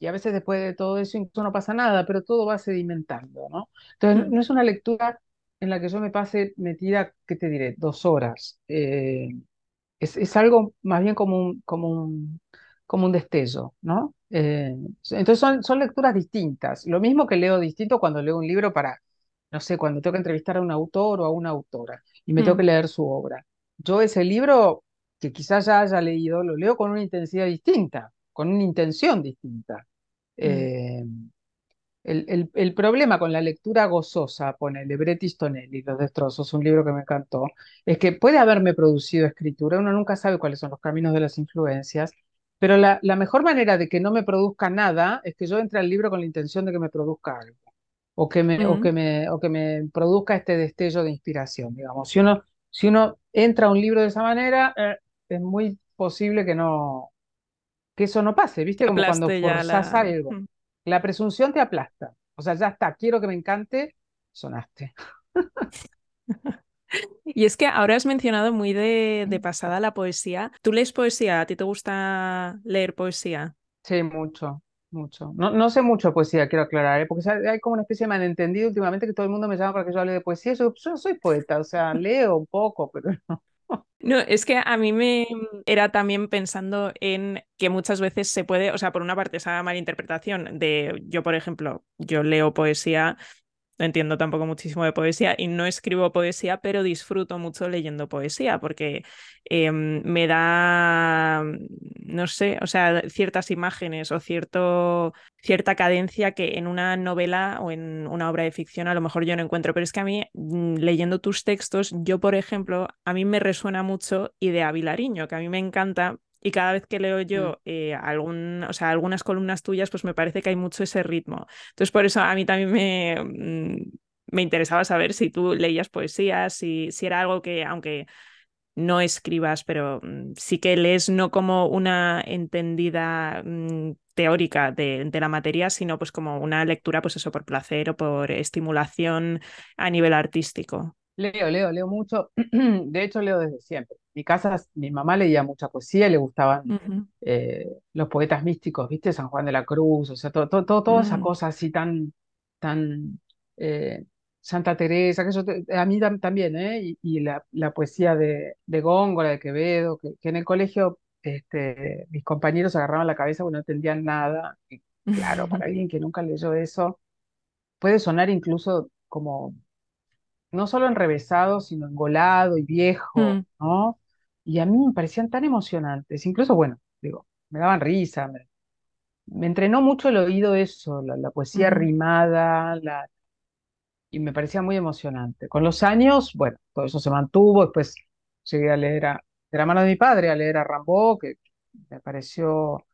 Y a veces después de todo eso incluso no pasa nada, pero todo va sedimentando, ¿no? Entonces, no es una lectura en la que yo me pase metida, ¿qué te diré? Dos horas. Eh, es, es algo más bien como un, como un, como un destello, ¿no? Eh, entonces son, son lecturas distintas. Lo mismo que leo distinto cuando leo un libro para, no sé, cuando tengo que entrevistar a un autor o a una autora y me tengo que mm, leer su obra. Yo ese libro, que quizás ya haya leído, lo leo con una intensidad distinta, con una intención distinta. Mm, Eh, el, el- el problema con la lectura gozosa, ponele Bret Easton Ellis, Los Destrozos, un libro que me encantó, es que puede haberme producido escritura, uno nunca sabe cuáles son los caminos de las influencias, pero la, la mejor manera de que no me produzca nada es que yo entre al libro con la intención de que me produzca algo, o que me, o mm. que me, o que me produzca este destello de inspiración, digamos. Si uno, si uno entra a un libro de esa manera, eh, es muy posible que no que eso no pase, ¿viste? Como cuando forzás la... algo. La presunción te aplasta. O sea, ya está, quiero que me encante, sonaste. Y es que ahora has mencionado muy de, de pasada la poesía. ¿Tú lees poesía? ¿A ti te gusta leer poesía? Sí, mucho, mucho. No, no sé mucho de poesía, quiero aclarar, ¿eh? Porque hay como una especie de malentendido últimamente que todo el mundo me llama para que yo hable de poesía. Yo, yo soy poeta, o sea, leo un poco, pero no. No, es que a mí me era también pensando en que muchas veces se puede, o sea, por una parte esa malinterpretación de yo, por ejemplo, yo leo poesía entiendo tampoco muchísimo de poesía y no escribo poesía, pero disfruto mucho leyendo poesía porque eh, me da, no sé, o sea, ciertas imágenes o cierto, cierta cadencia que en una novela o en una obra de ficción a lo mejor yo no encuentro. Pero es que a mí, mm, leyendo tus textos, yo, por ejemplo, a mí me resuena mucho Idea Vilariño, que a mí me encanta y cada vez que leo Mm. yo eh, algún, o sea, algunas columnas tuyas, pues me parece que hay mucho ese ritmo. Entonces, por eso a mí también me, mm, me interesaba saber si tú leías poesía, si, si era algo que, aunque no escribas, pero mm, sí que lees no como una entendida teórica de, de la materia, sino pues como una lectura, pues eso, por placer o por estimulación a nivel artístico. Leo, leo, leo mucho. De hecho, leo desde siempre. En mi casa, mi mamá leía mucha poesía, le gustaban eh, los poetas místicos, ¿viste? San Juan de la Cruz, o sea, todo, todo, todo- toda esa Mm, cosa así tan, tan eh, Santa Teresa, que eso te- a mí tam- también, ¿eh? Y, y la, la poesía de, de Góngora, de Quevedo, que, que en el colegio este, mis compañeros agarraban la cabeza porque no entendían nada. Y claro, para alguien que nunca leyó eso, puede sonar incluso como no solo enrevesado, sino engolado y viejo, mm, ¿no? Y a mí me parecían tan emocionantes, incluso, bueno, digo, me daban risa, me, me entrenó mucho el oído eso, la, la poesía rimada, la, y me parecía muy emocionante. Con los años, bueno, todo eso se mantuvo, después llegué a leer a, de la mano de mi padre, a leer a Rimbaud, que me pareció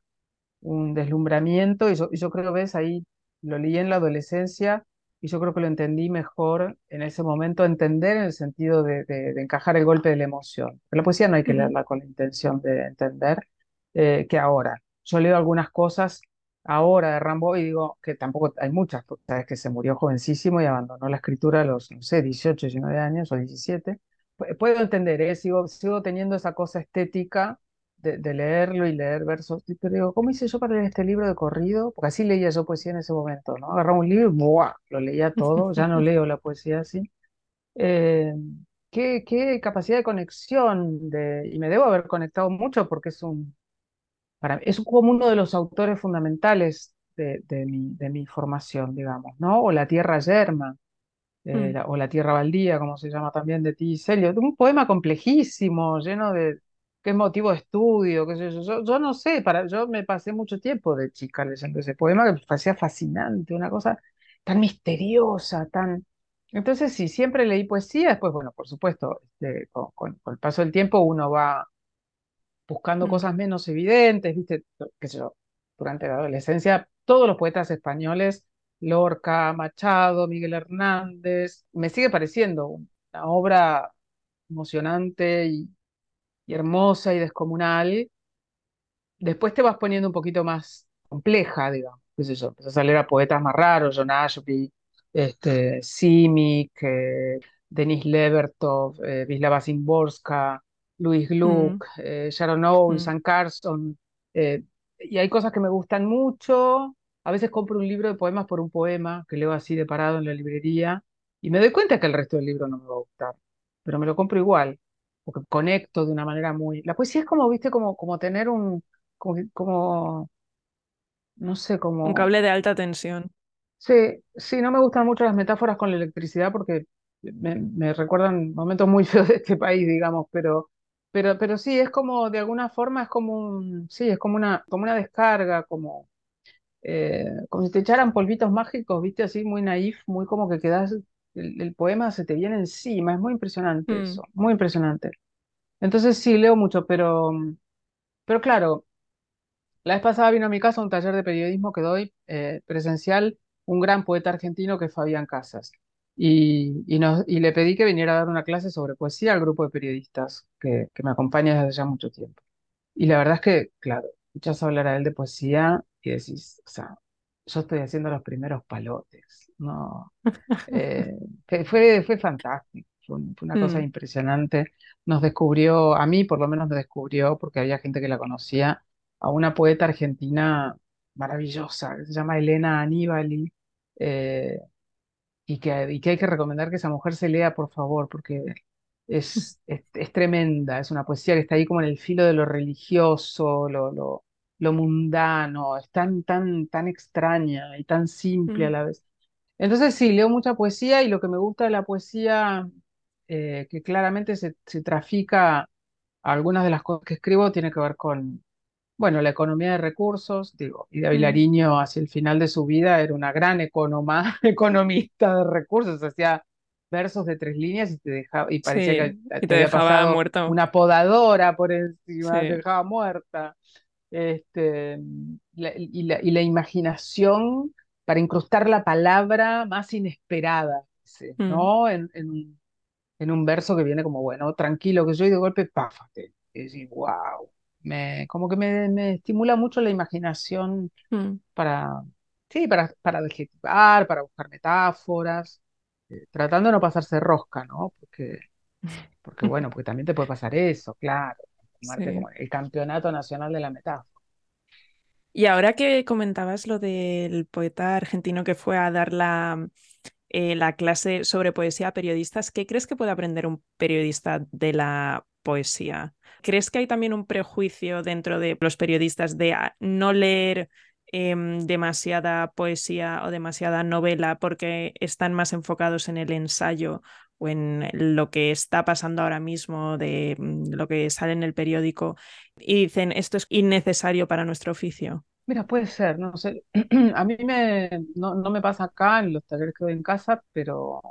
un deslumbramiento y yo, y yo creo, ves, ahí lo leí en la adolescencia y yo creo que lo entendí mejor en ese momento, entender en el sentido de, de- de encajar el golpe de la emoción. Pero la poesía no hay que leerla con la intención de entender eh, que ahora. Yo leo algunas cosas ahora de Rambo y digo que tampoco hay muchas, sabes que se murió jovencísimo y abandonó la escritura a los, no sé, 18, 19 años o 17. Pu- Puedo entender, ¿eh? Sigo, sigo teniendo esa cosa estética de, de leerlo y leer versos. Y Pero digo, ¿cómo hice yo para leer este libro de corrido? Porque así leía yo poesía en ese momento, ¿no? Agarraba un libro y ¡buah! lo leía todo, ya no leo la poesía así. Eh, qué, qué capacidad de conexión, de, y me debo haber conectado mucho porque es un, para mí, es como uno de los autores fundamentales de, de mi, de mi formación, digamos, ¿no? O La Tierra Yerma eh, mm, la- o La Tierra Baldía, como se llama también, de T.S. Eliot, un poema complejísimo, lleno de, es motivo de estudio, qué sé yo, yo, yo no sé, para, yo me pasé mucho tiempo de chica leyendo ese poema que me parecía fascinante, una cosa tan misteriosa, tan... Entonces, sí, siempre leí poesía, después, bueno, por supuesto, este, con, con- con el paso del tiempo uno va buscando mm, cosas menos evidentes, ¿viste? Qué sé yo, durante la adolescencia, todos los poetas españoles, Lorca, Machado, Miguel Hernández, me sigue pareciendo una obra emocionante y, y hermosa y descomunal. Después te vas poniendo un poquito más compleja, digamos, qué sé yo, empezás a leer a poetas más raros, John Ashby, este, Simic, eh, Denis Levertov, eh, Wisława Szymborska, Louis mm, Gluck, eh, Sharon Owens, mm, Sam Carson, eh, y hay cosas que me gustan mucho, a veces compro un libro de poemas por un poema que leo así de parado en la librería y me doy cuenta que el resto del libro no me va a gustar, pero me lo compro igual, porque conecto de una manera muy... La poesía es como, viste, como, como tener un, como, como, no sé, Un como... cable de alta tensión. Sí, sí, no me gustan mucho las metáforas con la electricidad porque me, me recuerdan momentos muy feos de este país, digamos, pero, pero, pero sí, es como, de alguna forma, es como un, sí, es como una, como una descarga, como eh, como si te echaran polvitos mágicos, viste, así muy naif, muy como que quedas, el, el poema se te viene encima, es muy impresionante Mm, eso, muy impresionante. Entonces sí, leo mucho, pero, pero claro, la vez pasada vino a mi casa un taller de periodismo que doy eh, presencial, un gran poeta argentino que es Fabián Casas. Y, y, nos, y le pedí que viniera a dar una clase sobre poesía al grupo de periodistas que, que me acompaña desde ya mucho tiempo. Y la verdad es que, claro, escuchas hablar a él de poesía y decís, o sea, yo estoy haciendo los primeros palotes, ¿no? Eh, fue, fue fantástico, fue una cosa mm, impresionante. Nos descubrió, a mí por lo menos me descubrió, porque había gente que la conocía, a una poeta argentina maravillosa, que se llama Elena Aníbali, eh, y que, y que hay que recomendar que esa mujer se lea, por favor, porque es, es, es tremenda, es una poesía que está ahí como en el filo de lo religioso, lo, lo, lo mundano, es tan, tan, tan extraña y tan simple a mm, la vez. Entonces sí, leo mucha poesía y lo que me gusta de la poesía, eh, que claramente se, se trafica a algunas de las cosas que escribo, tiene que ver con, bueno, la economía de recursos, digo, Ida mm. Vilariño hacia el final de su vida era una gran economa, economista de recursos, hacía versos de tres líneas y te dejaba, y parecía que Sí, te te había dejaba muerto. una podadora por encima, te Sí. dejaba muerta. Este, la- y, la, y la imaginación para incrustar la palabra más inesperada, sí, Mm, ¿no? En, en, un- en un verso que viene como, bueno, tranquilo que yo y de golpe, páfate. Y decís, wow. Me, como que me, me estimula mucho la imaginación mm. para, sí, para, para adjetivar, para buscar metáforas, eh, tratando de no pasarse rosca, ¿no? Porque, porque bueno, porque también te puede pasar eso, claro, tomarte Sí. como el campeonato nacional de la metáfora. Y ahora que comentabas lo del poeta argentino que fue a dar la, eh, la clase sobre poesía a periodistas, ¿qué crees que puede aprender un periodista de la poesía? ¿Crees que hay también un prejuicio dentro de los periodistas de ah, no leer em, demasiada poesía o demasiada novela porque están más enfocados en el ensayo o en lo que está pasando ahora mismo, de mm, lo que sale en el periódico, y dicen esto es innecesario para nuestro oficio? Mira, puede ser, no sé. A mí me, no, no me pasa acá en los talleres que doy en casa, pero,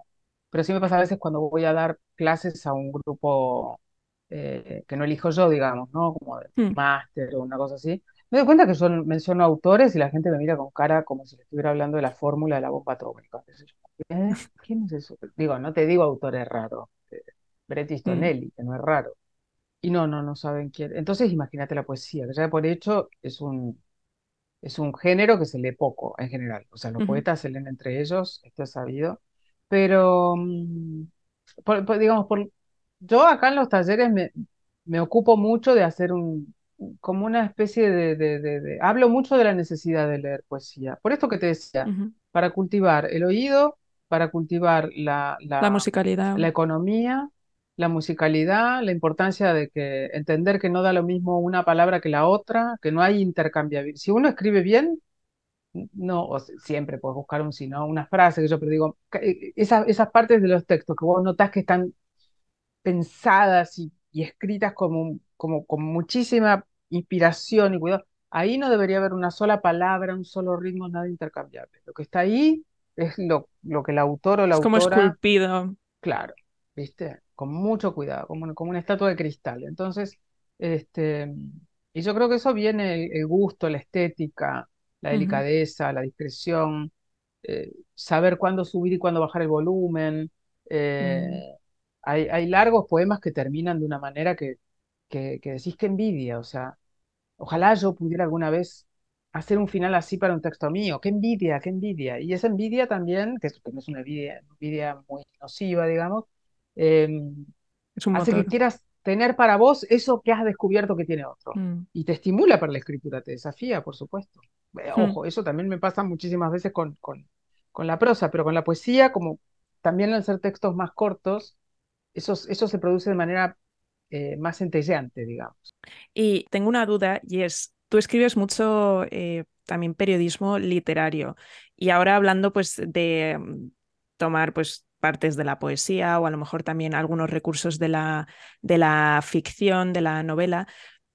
pero sí me pasa a veces cuando voy a dar clases a un grupo eh, que no elijo yo, digamos, ¿no? Como de Mm, máster o una cosa así. Me doy cuenta que yo menciono autores y la gente me mira con cara como si le estuviera hablando de la fórmula de la bomba atómica. ¿Eh? ¿Quién es eso? Digo, no te digo autores raros. eh, Bret Easton mm, que no es raro. Y no, no, no saben quién. Entonces imagínate la poesía, que ya por hecho es un es un género que se lee poco en general. O sea, los poetas se leen entre ellos, esto es sabido. Pero, mm, por- por- digamos, por, yo acá en los talleres me, me ocupo mucho de hacer un, como una especie de, de, de- de- Hablo mucho de la necesidad de leer poesía. Por esto que te decía, ujú. para cultivar el oído, para cultivar la, La la, musicalidad. la economía, la musicalidad, la importancia de que entender que no da lo mismo una palabra que la otra, que no hay intercambiabilidad. Si uno escribe bien, no, o siempre puedes buscar un sino, una frase que yo, pero digo, eh, esas, esas partes de los textos que vos notás que están pensadas y, y escritas como, como con muchísima inspiración y cuidado, ahí no debería haber una sola palabra, un solo ritmo, nada intercambiable. Lo que está ahí es lo, lo que el autor o la Es como autora esculpido. Claro, ¿viste? Con mucho cuidado, como, una- como una estatua de cristal. Entonces, este, y yo creo que eso viene el, el gusto, la estética, la delicadeza, la discreción, eh, saber cuándo subir y cuándo bajar el volumen. mm. eh, hay, hay largos poemas que terminan de una manera que, que, que decís que envidia, o sea, Ojalá yo pudiera alguna vez hacer un final así para un texto mío. Qué envidia, qué envidia. Y esa envidia también, que es, que es una envidia, envidia muy nociva, digamos, eh, Es un hace que quieras tener para vos eso que has descubierto que tiene otro. Mm. Y te estimula para la escritura, te desafía, por supuesto. Eh, hmm. Ojo, eso también me pasa muchísimas veces con, con, con, la prosa, pero con la poesía, como también al ser textos más cortos, eso, eso se produce de manera eh, más centelleante, digamos. Y tengo una duda y es, tú escribes mucho eh, también periodismo literario y ahora hablando pues de mm, tomar pues partes de la poesía o a lo mejor también algunos recursos de la, de la ficción, de la novela,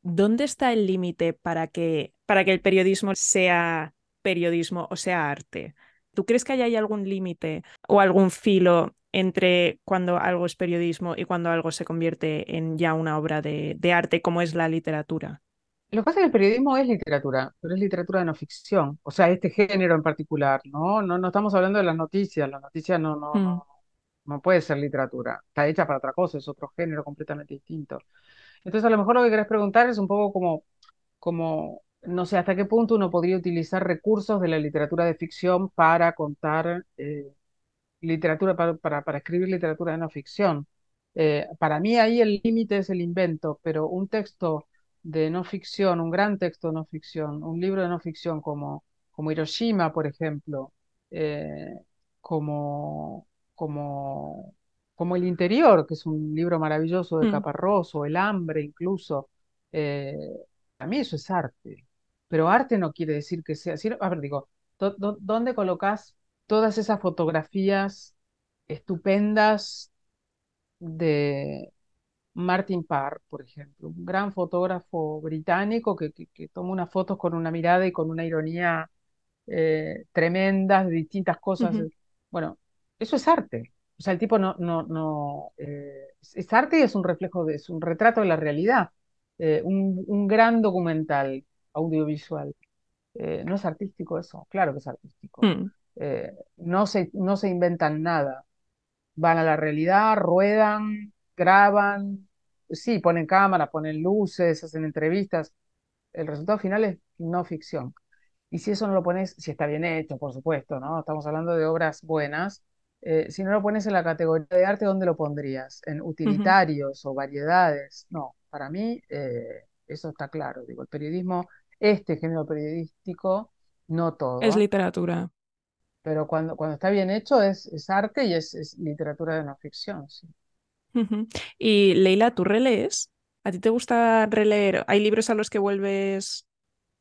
¿dónde está el límite para que, para que el periodismo sea periodismo o sea arte? ¿Tú crees que hay algún límite o algún filo entre cuando algo es periodismo y cuando algo se convierte en ya una obra de, arte como es la literatura? Lo que pasa es que el periodismo es literatura, pero es literatura de no ficción, o sea, este género en particular, ¿no? No, no estamos hablando de las noticias, las noticias no, no, no, mm. no puede ser literatura, está hecha para otra cosa, es otro género completamente distinto. Entonces, a lo mejor lo que querés preguntar es un poco como, como, no sé, hasta qué punto uno podría utilizar recursos de la literatura de ficción para contar eh, literatura para, para, escribir literatura de no ficción. Eh, para mí ahí el límite es el invento, pero un texto de no ficción, un gran texto de no ficción, un libro de no ficción como, como Hiroshima, por ejemplo, eh, como, como, como El Interior, que es un libro maravilloso de mm. Caparrós, El Hambre incluso, eh, a mí eso es arte. Pero arte no quiere decir que sea... a ver, digo, ¿dónde colocas todas esas fotografías estupendas de Martin Parr, por ejemplo, un gran fotógrafo británico que, que, toma unas fotos con una mirada y con una ironía eh, tremenda de distintas cosas. Bueno, eso es arte. O sea, el tipo no, no, no, eh, es arte y es un reflejo, de, es un retrato de la realidad. Eh, un, un, gran documental audiovisual. no es artístico eso, claro que es artístico. Eh, no, se, no se inventan nada. Van a la realidad, ruedan, graban, sí, ponen cámara, ponen luces, hacen entrevistas. El resultado final es no ficción. Y si eso no lo pones, si está bien hecho, por supuesto, ¿no? Estamos hablando de obras buenas. Eh, si no lo pones en la categoría de arte, ¿dónde lo pondrías? ¿En utilitarios o variedades? No, para mí eh, eso está claro. Digo, el periodismo, este género periodístico, no todo. Es literatura pero cuando, cuando está bien hecho es, es arte y es, literatura de no ficción. Sí. Y Leila, ¿tú relees? ¿A ti te gusta releer? ¿Hay libros a los que vuelves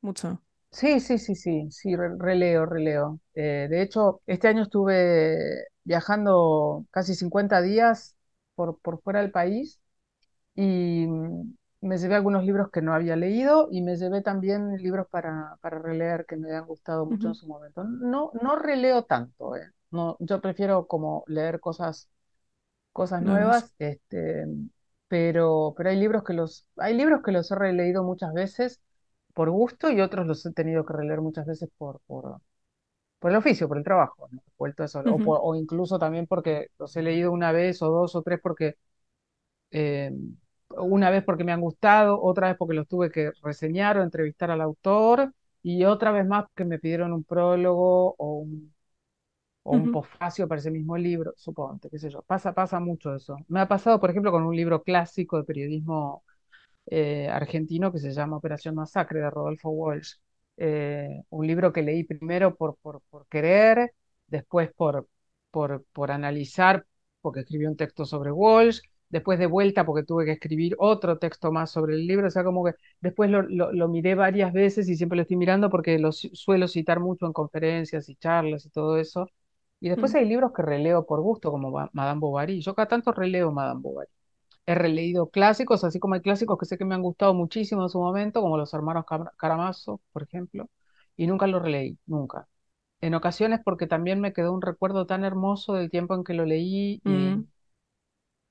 mucho? Sí, sí, sí, sí, sí, releo, releo. Eh, de hecho, este año estuve viajando casi 50 días por, por fuera del país y me llevé algunos libros que no había leído y me llevé también libros para, para releer que me han gustado mucho en su momento. No, no releo tanto, ¿eh? No, yo prefiero como leer cosas, cosas nuevas, este, pero, pero hay libros que los, hay libros que los he releído muchas veces por gusto y otros los he tenido que releer muchas veces por, por, por el oficio, por el trabajo, Vuelto eso, o, o, incluso también porque los he leído una vez o dos o tres porque eh, una vez porque me han gustado, otra vez porque los tuve que reseñar o entrevistar al autor, y otra vez más porque me pidieron un prólogo o un, o un posfacio para ese mismo libro, suponte, qué sé yo. Pasa, pasa mucho eso. Me ha pasado, por ejemplo, con un libro clásico de periodismo eh, argentino que se llama Operación Masacre de Rodolfo Walsh. Eh, un libro que leí primero por, por, por querer, después por, por, por analizar, porque escribió un texto sobre Walsh, después de vuelta porque tuve que escribir otro texto más sobre el libro, o sea, como que después lo, lo, miré varias veces y siempre lo estoy mirando porque lo suelo citar mucho en conferencias y charlas y todo eso. Y después mm. hay libros que releo por gusto, como Madame Bovary. Yo cada tanto releo Madame Bovary. He releído clásicos, así como hay clásicos que sé que me han gustado muchísimo en su momento, como Los Hermanos Caramazo, por ejemplo, y nunca lo releí, nunca. En ocasiones porque también me quedó un recuerdo tan hermoso del tiempo en que lo leí y, mm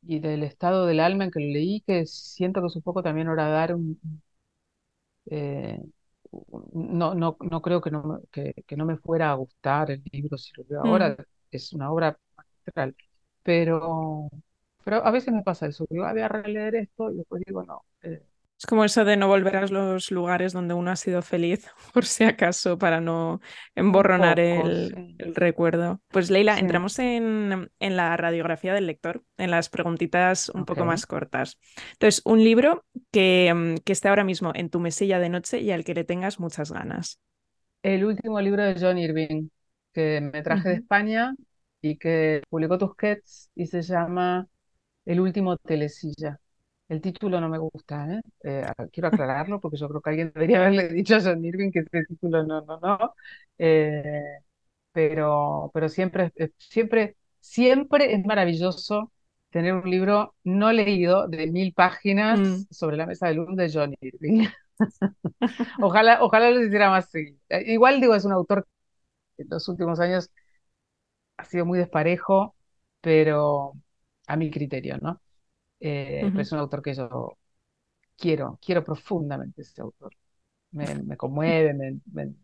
y del estado del alma en que lo leí, que siento que es un poco también dar un... Eh, no, no, no creo que no, que, que, no me fuera a gustar el libro si lo leo ahora, mm. es una obra magistral, pero, pero a veces me pasa eso, digo, ah, voy a releer esto y después digo, no, eh, es como eso de no volver a los lugares donde uno ha sido feliz, por si acaso, para no emborronar el, recuerdo. Pues Leila, entramos en, la radiografía del lector, en las preguntitas un poco más cortas. Entonces, un libro que, mm, que esté ahora mismo en tu mesilla de noche y al que le tengas muchas ganas. el último libro de John Irving que me traje de. España y que publicó Tusquets y se llama El último telesilla. El título no me gusta, ¿eh? Eh, quiero aclararlo porque yo creo que alguien debería haberle dicho a John Irving que ese título no, no, no. Eh, pero, pero siempre, siempre, siempre es maravilloso tener un libro no leído de mil Mm, páginas sobre la mesa de luz de John Irving. Ojalá, ojalá lo hiciera más seguido. Eh, Igual digo, es un autor que en los últimos años ha sido muy desparejo, pero a mi criterio, ¿no? Eh, pero ujú, es un autor que yo quiero, quiero profundamente ese autor. Me, me conmueve, me, me-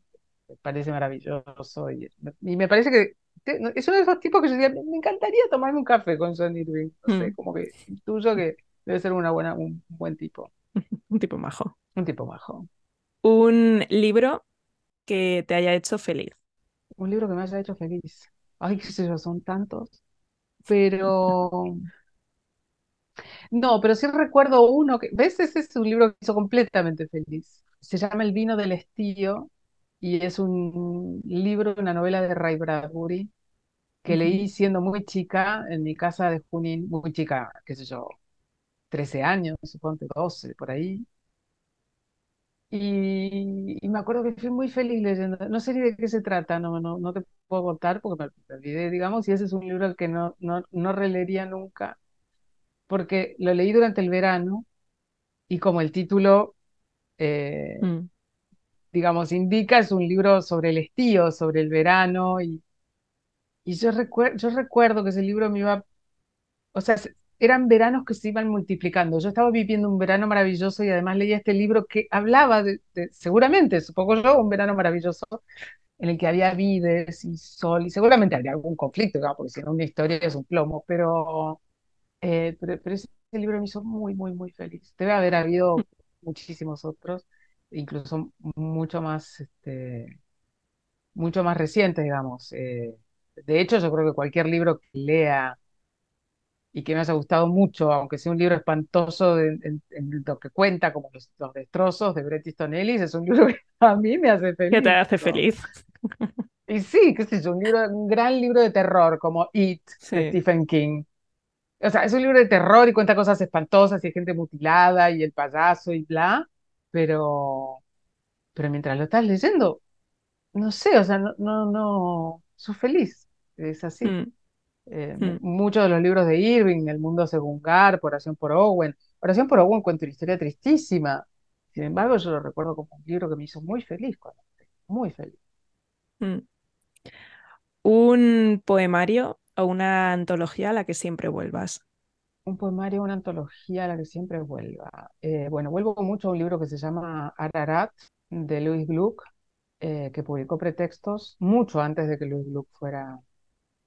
parece maravilloso y me, y me parece que te- es uno de esos tipos que yo diría, me, encantaría tomarme un café con John Irving. No sé, mm. como que intuyo que debe ser una buena, un buen tipo, Un tipo majo. un tipo majo. Un libro que te haya hecho feliz. Un libro que me haya hecho feliz. Ay, qué sé yo, son tantos. Pero no, pero sí recuerdo uno que, ¿ves? Ese es un libro que hizo completamente feliz. Se llama El vino del estío y es un libro, una novela de Ray Bradbury que leí siendo muy chica en mi casa de Junín, muy chica, qué sé yo, 13 años, suponte 12 por ahí. Y, y me acuerdo que fui muy feliz leyendo. No sé ni de qué se trata, no, no, no te puedo contar porque me, me olvidé, digamos, y ese es un libro que no, no, no releería nunca, porque lo leí durante el verano y como el título, eh, Mm. digamos, indica, es un libro sobre el estío, sobre el verano, y, y yo, recuer- yo recuerdo que ese libro me iba O sea, se- eran veranos que se iban multiplicando. Yo estaba viviendo un verano maravilloso y además leía este libro que hablaba de, de- seguramente, supongo yo, un verano maravilloso en el que había vides y sol y seguramente habría algún conflicto, digamos, porque si no una historia es un plomo, pero, eh, pero, pero ese libro me hizo muy, muy, muy feliz. Debe haber habido muchísimos otros, incluso mucho más, este, mucho más recientes, digamos. Eh, de hecho, yo creo que cualquier libro que lea y que me haya gustado mucho, aunque sea un libro espantoso en, en- en lo que cuenta, como los, los destrozos de Bret Easton Ellis, es un libro que a mí me hace ¿Qué te feliz, hace ¿no? feliz? Y sí, qué sé yo, un libro, un gran libro de terror como It de. Stephen King. O sea, es un libro de terror y cuenta cosas espantosas y hay gente mutilada y el payaso y bla, pero, pero mientras lo estás leyendo, no sé, o sea, no, no, no, sos feliz, es así. Mm, eh, mm. muchos de los libros de Irving, El mundo según Garp, Oración por Owen. Oración por Owen cuenta una historia tristísima. Sin embargo, yo lo recuerdo como un libro que me hizo muy feliz cuando muy feliz. Mm. Un poemario o una antología a la que siempre vuelvas. Un poemario, una antología a la que siempre vuelva. Eh, bueno, vuelvo mucho a un libro que se llama Ararat, de Louis Gluck, eh, que publicó Pretextos mucho antes de que Louis Gluck fuera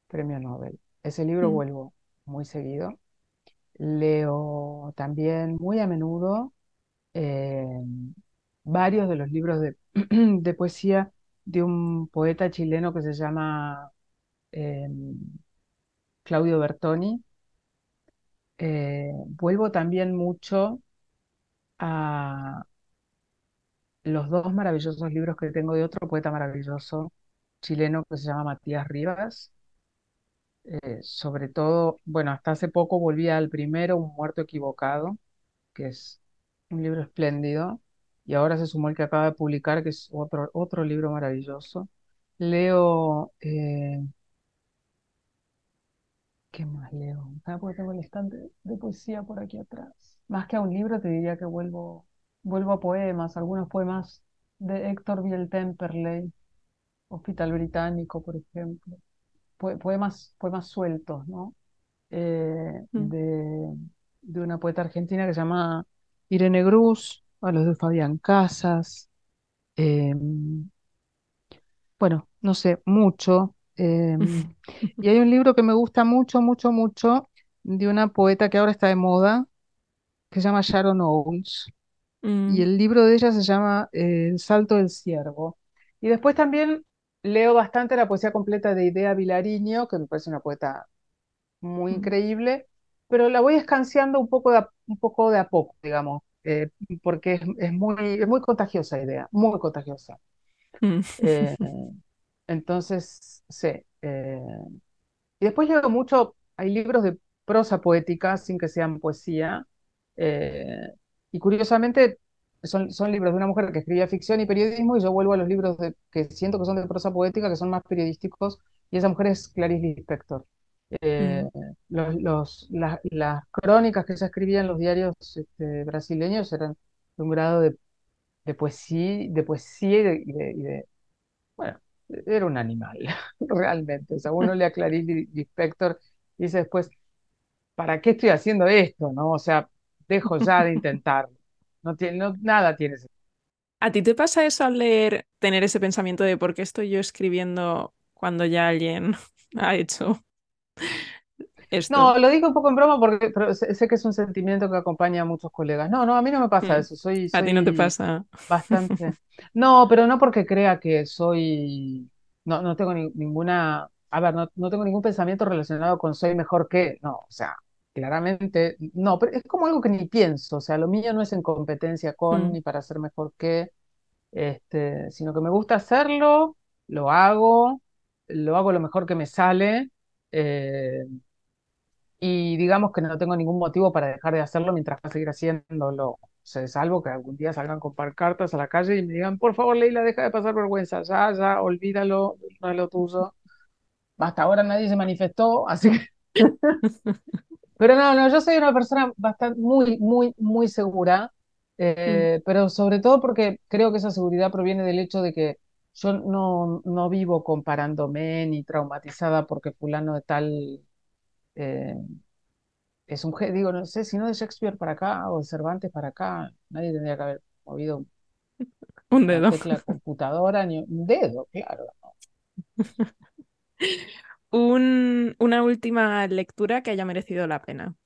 premio Nobel. Ese libro Mm, vuelvo muy seguido. Leo también muy a menudo eh, varios de los libros de, de poesía de un poeta chileno que se llama eh, Claudio Bertoni. Eh, vuelvo también mucho a los dos maravillosos libros que tengo de otro poeta maravilloso chileno que se llama Matías Rivas. Eh, sobre todo, bueno, hasta hace poco volví al primero, Un muerto equivocado, que es un libro espléndido, y ahora se sumó el que acaba de publicar, que es otro, otro libro maravilloso. Leo, eh, ¿qué más leo? Ah, porque tengo el estante de poesía por aquí atrás. Más que a un libro, te diría que vuelvo, vuelvo a poemas, algunos poemas de Héctor Biel Temperley, Hospital Británico, por ejemplo. Poe- poemas, poemas sueltos, ¿no? eh, mm, de, de una poeta argentina que se llama Irene Cruz, a los de Fabián Casas, eh, bueno, no sé, mucho. Eh, y hay un libro que me gusta mucho, mucho, mucho, de una poeta que ahora está de moda, que se llama Sharon Owens, y mm, el libro de ella se llama eh, El salto del ciervo. Y después también leo bastante la poesía completa de Idea Vilariño, que me parece una poeta muy mm, increíble, pero la voy escanciando un poco de a, un poco de a poco, digamos, eh, porque es, es muy, es muy contagiosa idea, muy contagiosa. Mm. Eh, entonces, sí. eh, y después leo mucho, hay libros de prosa poética sin que sean poesía. eh, y curiosamente son, son libros de una mujer que escribía ficción y periodismo y yo vuelvo a los libros de, que siento que son de prosa poética, que son más periodísticos, y esa mujer es Clarice Lispector. Eh, Mm. los, los- las, las crónicas que ella escribía en los diarios este, brasileños eran de un grado de, de poesía, de poesía y de, y era un animal, realmente. O sea, uno lee a Clarice Lispector y dice después, ¿para qué estoy haciendo esto? ¿No? O sea, dejo ya de intentarlo. No tiene, no- nada tiene sentido. ¿A ti te pasa eso al leer, tener ese pensamiento de por qué estoy yo escribiendo cuando ya alguien ha hecho esto? No, lo digo un poco en broma porque pero sé, sé que es un sentimiento que acompaña a muchos colegas. No, no, a mí no me pasa Mm. eso. Soy, ¿A ti no te pasa? bastante. No, pero no porque crea que soy. No, no tengo ni- ninguna. A ver, no, no tengo ningún pensamiento relacionado con soy mejor que. No, o sea, claramente. No, pero es como algo que ni pienso. O sea, lo mío no es en competencia con Mm. ni para ser mejor que. Este, sino que me gusta hacerlo, lo hago, lo hago lo mejor que me sale. eh, y digamos que no tengo ningún motivo para dejar de hacerlo mientras va a seguir haciéndolo. O sea, salvo que algún día salgan con cartas a la calle y me digan, por favor, Leila, deja de pasar vergüenza, ya, ya, olvídalo, no es lo tuyo. Hasta ahora nadie se manifestó, así que... Pero no, no, yo soy una persona bastante, muy, muy, muy segura, Mm. eh, pero sobre todo porque creo que esa seguridad proviene del hecho de que yo no, no vivo comparándome ni traumatizada porque fulano de tal... eh, es un, digo, no sé, si no de Shakespeare para acá o de Cervantes para acá, nadie tendría que haber movido Un una dedo. tecla computadora ni un dedo, claro. Un- una última lectura que haya merecido la pena.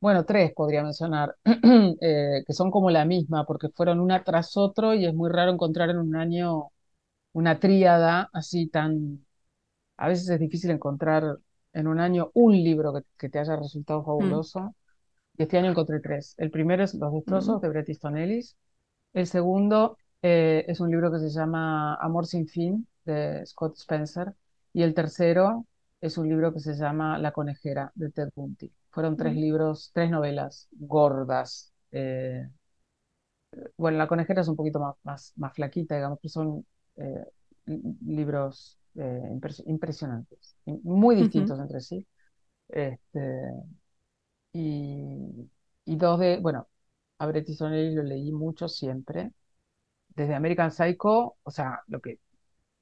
Bueno, tres podría mencionar, eh, que son como la misma, porque fueron una tras otro y es muy raro encontrar en un año una tríada así tan... A veces es difícil encontrar en un año un libro que, que te haya resultado Mm. fabuloso. Y este año encontré tres. El primero es Los Mm. destrozos de Bret Easton Ellis. El segundo eh, es un libro que se llama Amor sin fin, de Scott Spencer. Y el tercero es un libro que se llama La conejera, de Ted Bundy. Fueron tres Mm. libros, tres novelas gordas. eh, bueno, La conejera es un poquito más, más, más flaquita, digamos, que son eh, li- libros eh, impres- impresionantes, muy distintos entre sí. Este, y, y dos de, bueno, a Bret Easton Ellis lo leí mucho siempre desde American Psycho, o sea, lo que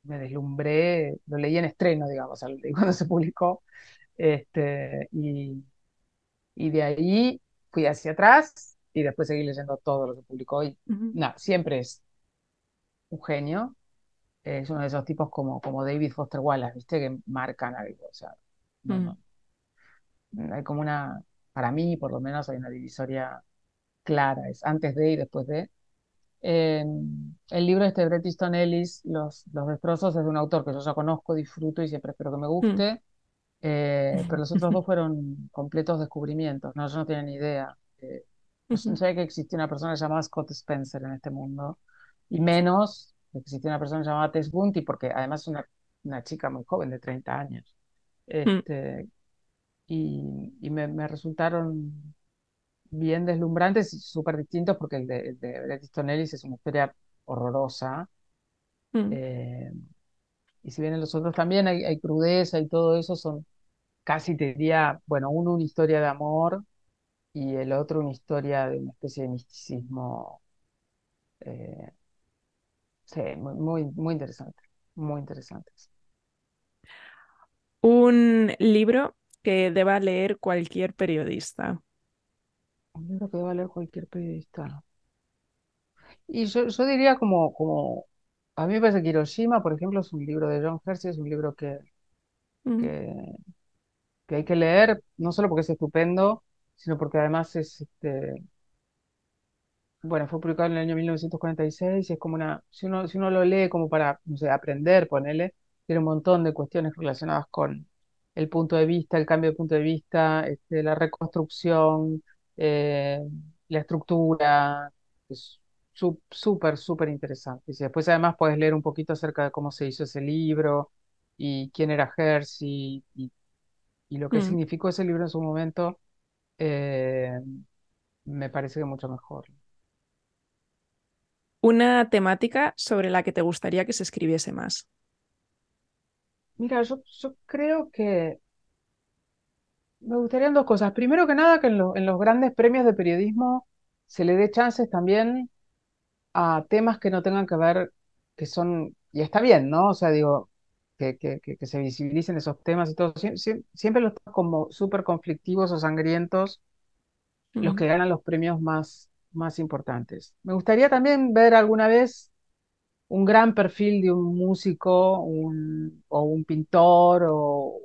me deslumbré, lo leí en estreno, digamos, o sea, lo leí cuando se publicó, este, y, y de ahí fui hacia atrás y después seguí leyendo todo lo que publicó y Ujú. nada, siempre es un genio, es uno de esos tipos como, como David Foster Wallace, ¿viste? Que marcan algo, o sea, no, Mm. no, hay como una, para mí por lo menos hay una divisoria clara, es antes de y después de, Eh, el libro este de Bret Easton Ellis, Los, Los destrozos, es de un autor que yo ya conozco, disfruto y siempre espero que me Mm. guste, eh, pero los otros dos fueron completos descubrimientos, no, yo no tenía ni idea. Eh, no, sabía que existía una persona llamada Scott Spencer en este mundo, y menos que existía una persona llamada Tess Bunty, porque además es una, una chica muy joven, de 30 años. Mm. Este, y y me, me resultaron bien deslumbrantes y súper distintos porque el de, el de es una historia horrorosa. Mm. eh, y si bien en los otros también hay, hay crudeza y todo eso, son casi te diría, bueno, uno una historia de amor y el otro una historia de una especie de misticismo. eh, sí, muy, muy, muy interesante, muy interesante. Un libro que deba leer cualquier periodista. Un libro que deba leer cualquier periodista. Y yo, yo diría como, como, a mí me parece que Hiroshima, por ejemplo, es un libro de John Hersey, es un libro que, Mm. que que hay que leer, no solo porque es estupendo, sino porque además es, este, bueno, fue publicado en el año 1946 y es como una, si uno, si uno lo lee como para, no sé, aprender, ponele, tiene un montón de cuestiones relacionadas con el punto de vista, el cambio de punto de vista, este, la reconstrucción, eh, la estructura, es súper, súper interesante. Y después además puedes leer un poquito acerca de cómo se hizo ese libro y quién era Hersey y, y lo que Mm. significó ese libro en su momento, eh, me parece que mucho mejor. Una temática sobre la que te gustaría que se escribiese más. Mira, yo, yo creo que me gustarían dos cosas. Primero que nada, que en, lo- en los grandes premios de periodismo se le dé chances también a temas que no tengan que ver, que son, y está bien, ¿no? O sea, digo, que, que, que, se visibilicen esos temas y todo. Sie- sie- siempre los como súper conflictivos o sangrientos, los que ganan los premios más, más importantes. Me gustaría también ver alguna vez un gran perfil de un músico un, o un pintor o,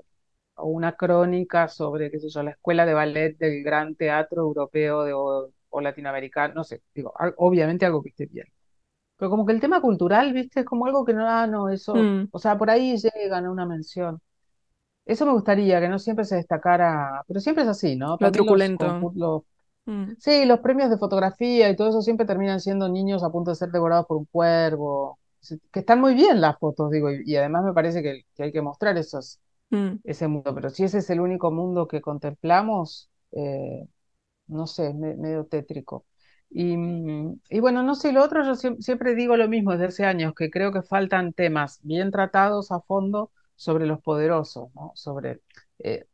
o una crónica sobre, qué sé yo, la escuela de ballet del gran teatro europeo de, o, o latinoamericano, no sé, digo, obviamente algo que esté bien. Pero como que el tema cultural, viste, es como algo que no, ah, no, eso, Mm. o sea, por ahí llegan a una mención. Eso me gustaría, que no siempre se destacara, pero siempre es así, ¿no? Lo También los, truculento. concur- los Mm. Sí, los premios de fotografía y todo eso siempre terminan siendo niños a punto de ser devorados por un cuervo. Que están muy bien las fotos, digo, y, y además me parece que, que hay que mostrar esos, Mm. ese mundo. Pero si ese es el único mundo que contemplamos, eh, no sé, es me- medio tétrico. Y, y bueno, no sé, lo otro yo siem- siempre digo lo mismo desde hace años, que creo que faltan temas bien tratados a fondo sobre los poderosos, ¿no? Sobre, eh,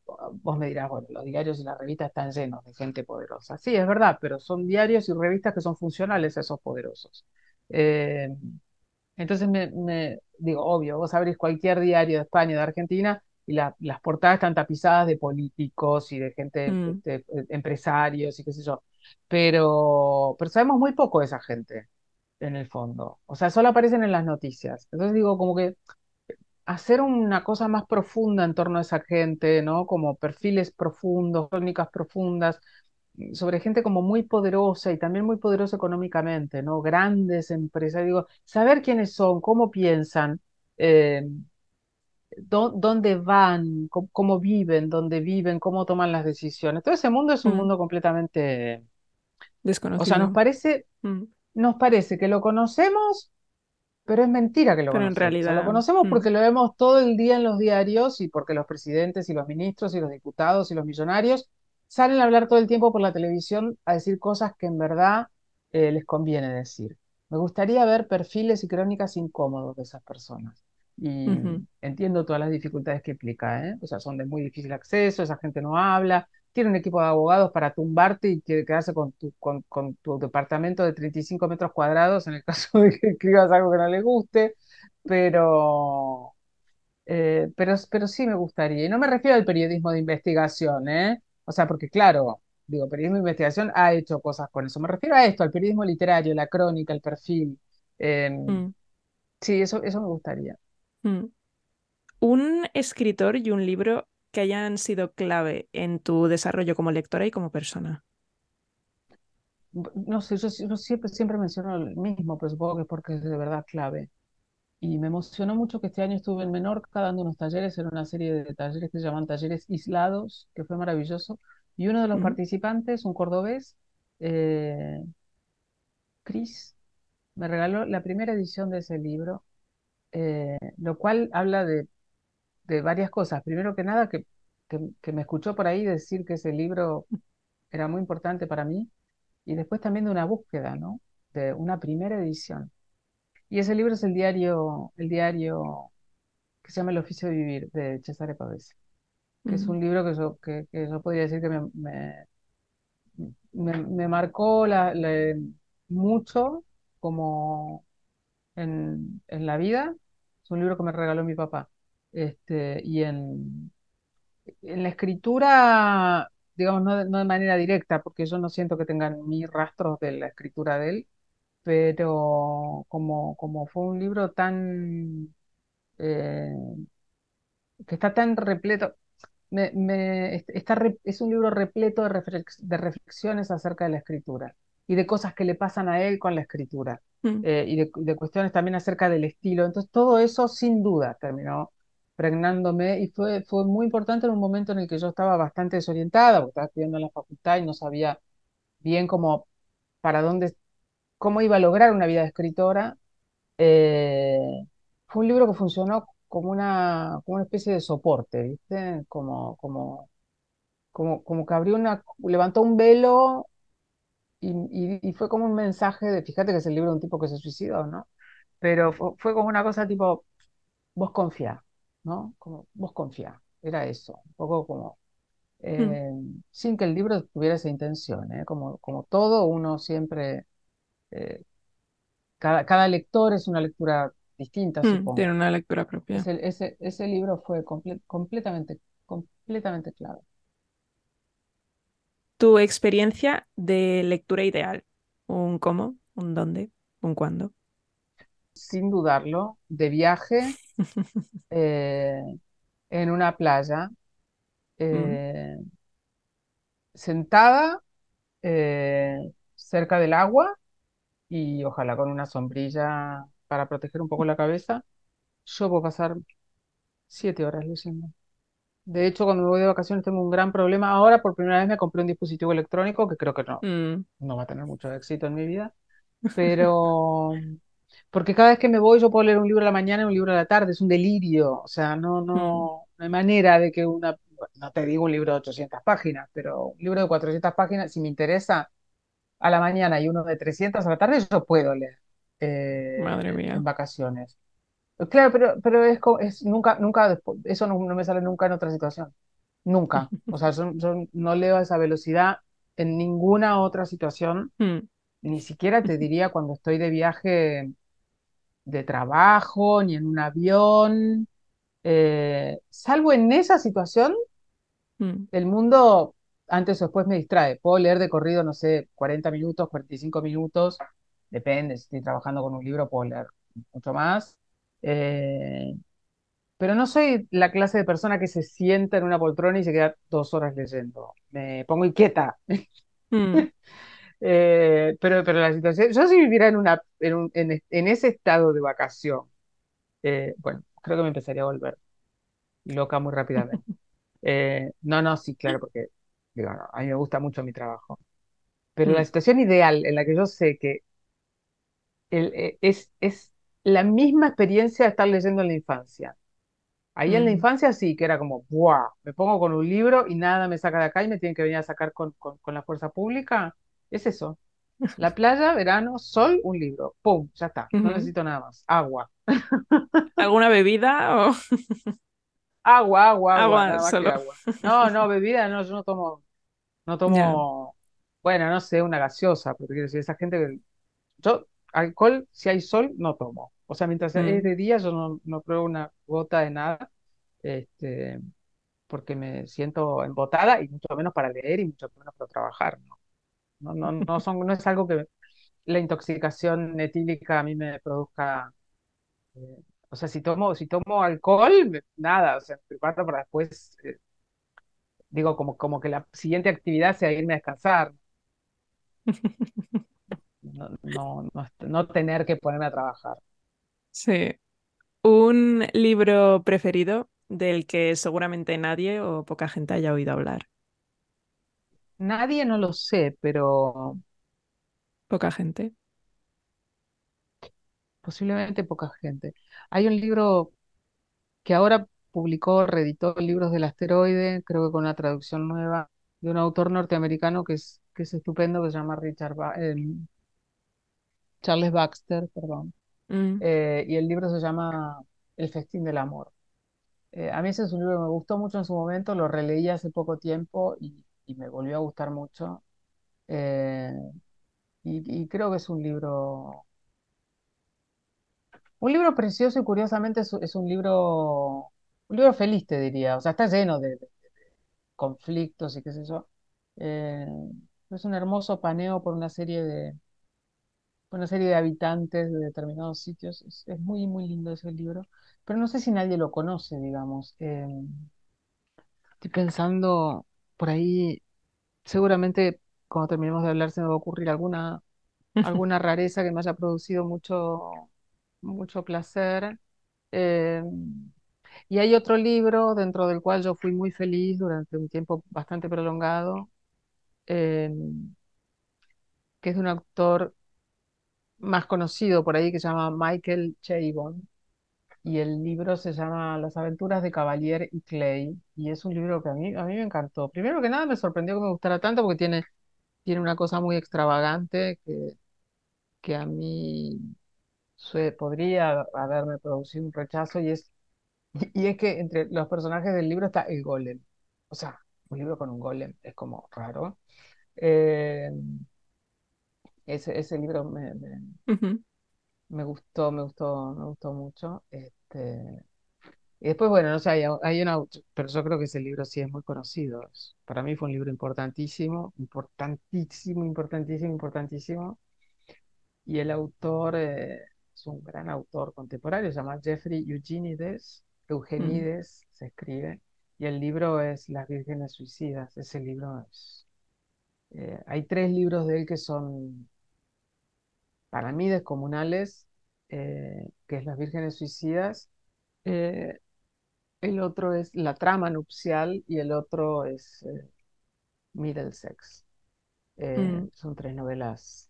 vos me dirás, bueno, los diarios y las revistas están llenos de gente poderosa. Sí, es verdad, pero son diarios y revistas que son funcionales a esos poderosos. Eh, entonces me, me- digo, obvio, vos abrís cualquier diario de España, de Argentina, y la- las portadas están tapizadas de políticos y de gente, Mm. este, eh, empresarios y qué sé yo. Pero, pero sabemos muy poco de esa gente, en el fondo. O sea, solo aparecen en las noticias. Entonces digo, como que hacer una cosa más profunda en torno a esa gente, ¿no? Como perfiles profundos, crónicas profundas, mm, sobre gente como muy poderosa y también muy poderosa económicamente, ¿no? Grandes empresas, digo, saber quiénes son, cómo piensan, eh, dó- dónde van, cómo, cómo viven, dónde viven, cómo toman las decisiones. Todo ese mundo es un Mm. mundo completamente, o sea, nos Desconocido. parece, Mm. nos parece que lo conocemos pero es mentira que lo Pero en conocemos. O sea, lo realidad. conocemos mm. porque lo vemos todo el día en los diarios y porque los presidentes y los ministros y los diputados y los millonarios salen a hablar todo el tiempo por la televisión a decir cosas que en verdad eh, les conviene decir. Me gustaría ver perfiles y crónicas incómodos de esas personas. Y entiendo todas las dificultades que implica, ¿eh? O sea, son de muy difícil acceso, esa gente no habla, tiene un equipo de abogados para tumbarte y que- quedarse con tu, con, con tu departamento de 35 metros cuadrados en el caso de que escribas algo que no le guste, pero, eh, pero, pero sí me gustaría. Y no me refiero al periodismo de investigación, ¿eh? O sea, porque claro, digo, periodismo de investigación ha hecho cosas con eso. Me refiero a esto, al periodismo literario, la crónica, el perfil. Eh, Mm. sí, eso, eso me gustaría. Mm. Un escritor y un libro que hayan sido clave en tu desarrollo como lectora y como persona. No sé, yo, yo siempre, siempre menciono el mismo, pero supongo que es porque es de verdad clave. Y me emocionó mucho que este año estuve en Menorca dando unos talleres, era una serie de talleres que se llaman talleres aislados, que fue maravilloso. Y uno de los Mm. participantes, un cordobés, eh, Cris, me regaló la primera edición de ese libro, eh, lo cual habla de, de varias cosas. Primero que nada, que, que, que me escuchó por ahí decir que ese libro era muy importante para mí, y después también de una búsqueda, ¿no? De una primera edición. Y ese libro es el diario, el diario que se llama El oficio de vivir, de Cesare Pavese, que es un libro que yo, que, que yo podría decir que me, me, me- me marcó la- la- mucho como en, en la vida. Es un libro que me regaló mi papá. Este, y en, en la escritura, digamos, no de, no de manera directa, porque yo no siento que tengan ni rastros de la escritura de él, pero como, como fue un libro tan, eh, que está tan repleto, me, me- est- está es un libro repleto de, reflex- de reflexiones acerca de la escritura y de cosas que le pasan a él con la escritura Mm. eh, y de, de cuestiones también acerca del estilo. Entonces, todo eso sin duda terminó pregnándome y fue, fue muy importante en un momento en el que yo estaba bastante desorientada, porque estaba estudiando en la facultad y no sabía bien cómo, para dónde cómo iba a lograr una vida de escritora. Eh, fue un libro que funcionó como una, como una especie de soporte, ¿viste? Como, como, como, como que abrió una, levantó un velo y, y- y fue como un mensaje de, fíjate que es el libro de un tipo que se suicidó, ¿no? Pero fue, fue como una cosa tipo, vos confía, ¿no? Como vos confía, era eso, un poco como, Mm, eh, sin que el libro tuviera esa intención, ¿eh? Como, como todo, uno siempre, eh, cada, cada lector es una lectura distinta, mm, Tiene supongo. una lectura propia. Ese, ese, ese libro fue comple- completamente, completamente clave. Tu experiencia de lectura ideal. Un cómo, un dónde, un cuándo. Sin dudarlo, de viaje eh, en una playa, Mm, eh, sentada eh, cerca del agua y ojalá con una sombrilla para proteger un poco la cabeza, yo puedo pasar siete horas leyendo. De hecho, cuando me voy de vacaciones tengo un gran problema. Ahora por primera vez me compré un dispositivo electrónico que creo que no, mm, no va a tener mucho éxito en mi vida, pero porque cada vez que me voy yo puedo leer un libro a la mañana y un libro a la tarde, es un delirio. O sea, no, mm, no, no hay manera de que una, no te digo un libro de 800 páginas, pero un libro de 400 páginas, si me interesa a la mañana y uno de 300 a la tarde, yo puedo leer Madre eh, en mía. vacaciones. Claro, pero, pero es, nunca, nunca, despu- eso no, no me sale nunca en otra situación. Nunca. O sea, yo, yo no leo a esa velocidad en ninguna otra situación, Mm, ni siquiera te diría cuando estoy de viaje de trabajo, ni en un avión. eh, salvo en esa situación, mm, el mundo antes o después me distrae. Puedo leer de corrido, no sé, 40 minutos, 45 minutos, depende, si estoy trabajando con un libro puedo leer mucho más. Eh, pero no soy la clase de persona que se sienta en una poltrona y se queda dos horas leyendo. Me pongo inquieta. mm, Eh, pero, pero la situación, yo si viviera en, una, en, un- en, en ese estado de vacación, eh, bueno, creo que me empezaría a volver loca muy rápidamente. Eh, no, no, sí, claro, porque digo, no, a mí me gusta mucho mi trabajo. Pero la mm, situación ideal en la que yo sé que el- eh, es, es la misma experiencia de estar leyendo en la infancia. Ahí en la mm. infancia sí, que era como, ¡buah! Me pongo con un libro y nada me saca de acá y me tienen que venir a sacar con, con, con la fuerza pública. Es eso. La playa, verano, sol, un libro. ¡Pum! Ya está. No necesito nada más. Agua. ¿Alguna bebida o Agua, agua, agua. agua solo? agua. No, no, bebida, no, yo no tomo, no tomo, bueno, no sé, una gaseosa, porque quiero decir, esa gente que Yo, alcohol, si hay sol, no tomo. O sea, mientras es Mm, de día, yo no, no pruebo una gota de nada, este, porque me siento embotada y mucho menos para leer y mucho menos para trabajar. No, no, no, no son, no es algo que la intoxicación etílica a mí me produzca. eh, o sea, si tomo, si tomo alcohol, nada, o sea, preparo para después, eh, digo, como, como que la siguiente actividad sea irme a descansar, no, no, no, no tener que ponerme a trabajar. Sí. Un libro preferido del que seguramente nadie o poca gente haya oído hablar. Nadie no lo sé, pero Poca gente. posiblemente poca gente. Hay un libro que ahora publicó, reeditó Libros del Asteroide, creo que con una traducción nueva, de un autor norteamericano que es, que es estupendo, que se llama Richard Ba- em, Charles Baxter, perdón. Mm, Eh, y el libro se llama El Festín del Amor. Eh, a mí ese es un libro que me gustó mucho en su momento, lo releí hace poco tiempo y, y me volvió a gustar mucho. Eh, y, creo que es un libro Un libro precioso y curiosamente es, es un libro, un libro feliz, te diría. O sea, está lleno de, conflictos y qué sé yo. Eh, es un hermoso paneo por una serie de, una serie de habitantes de determinados sitios. Es, muy, muy lindo ese libro. Pero no sé si nadie lo conoce, digamos. Eh, estoy pensando por ahí, seguramente cuando terminemos de hablar se me va a ocurrir alguna, alguna rareza que me haya producido mucho, mucho placer. Eh, Y hay otro libro dentro del cual yo fui muy feliz durante un tiempo bastante prolongado, eh, que es de un autor más conocido por ahí que se llama Michael Chabon y el libro se llama Las aventuras de Cavalier y Clay y es un libro que a mí, a mí me encantó. Primero que nada me sorprendió que me gustara tanto porque tiene, tiene una cosa muy extravagante que, que a mí sue- podría haberme producido un rechazo y es, y es que entre los personajes del libro está el golem. O sea, un libro con un golem es como raro. Eh, ese, ese libro me, me gustó, me gustó, me gustó mucho. Este, y después, bueno, no sé, hay, hay una, pero yo creo que ese libro sí es muy conocido. Es- Para mí fue un libro importantísimo, importantísimo, importantísimo, importantísimo. Y el autor eh, es un gran autor contemporáneo, se llama Jeffrey Eugenides, mm, Eugenides se escribe, y el libro es Las Vírgenes Suicidas. Ese libro es... eh, hay tres libros de él que son para mí descomunales, eh, que es Las Vírgenes Suicidas. eh, el otro es La Trama Nupcial y el otro es eh, Middlesex. Mm, son tres novelas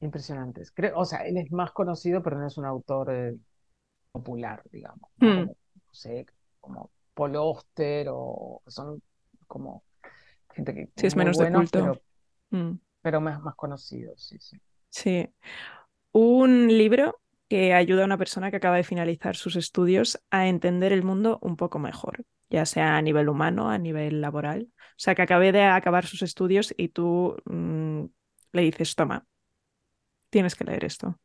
impresionantes. Creo, o sea, él es más conocido, pero no es un autor popular, digamos, ¿no? mm. Como, no sé, como Paul Auster o son como gente que Sí, es menos de buenos, culto. pero, Mm, pero más, más conocidos, sí, sí. Sí. Un libro que ayuda a una persona que acaba de finalizar sus estudios a entender el mundo un poco mejor, ya sea a nivel humano, a nivel laboral. O sea, que acabe de acabar sus estudios y tú mm, le dices, toma, tienes que leer esto.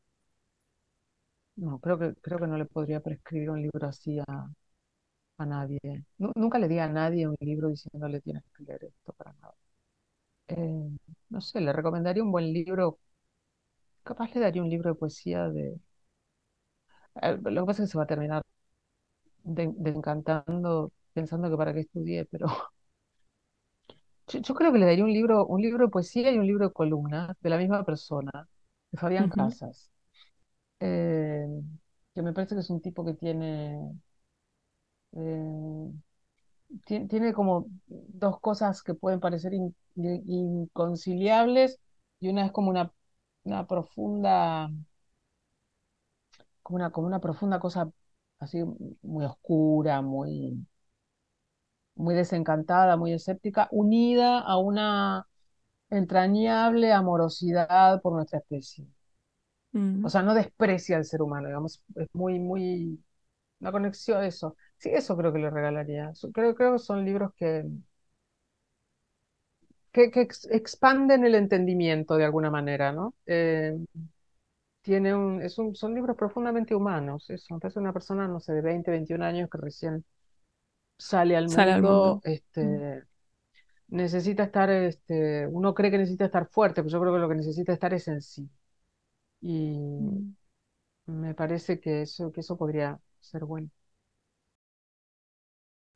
No, creo que, creo que no le podría prescribir un libro así a, a nadie. Nu- nunca le di a nadie un libro diciéndole tienes que leer esto para nada. Eh, no sé, le recomendaría un buen libro. Capaz le daría un libro de poesía de... eh, lo que pasa es que se va a terminar de, de encantando pensando que para qué estudié, pero yo, yo creo que le daría un libro, un libro de poesía y un libro de columnas de la misma persona, de Fabián Ujú, Casas, eh, que me parece que es un tipo que tiene, eh, ti- tiene como dos cosas que pueden parecer in- in- inconciliables y una es como una, una profunda, como una, como una profunda cosa así muy oscura, muy, muy desencantada, muy escéptica, unida a una entrañable amorosidad por nuestra especie. O sea, no desprecia al ser humano, digamos, es muy, muy, una conexión a eso. Sí, eso creo que le regalaría. Creo, creo que son libros que, que, que ex- expanden el entendimiento de alguna manera, ¿no? Eh, tiene un, es un, son libros profundamente humanos, parece una persona, no sé, de 20 21 años que recién sale al Sale al mundo. Mm, este, necesita estar, este, uno cree que necesita estar fuerte, pero yo creo que lo que necesita estar es en sí. Y mm. me parece que eso, que eso podría ser bueno.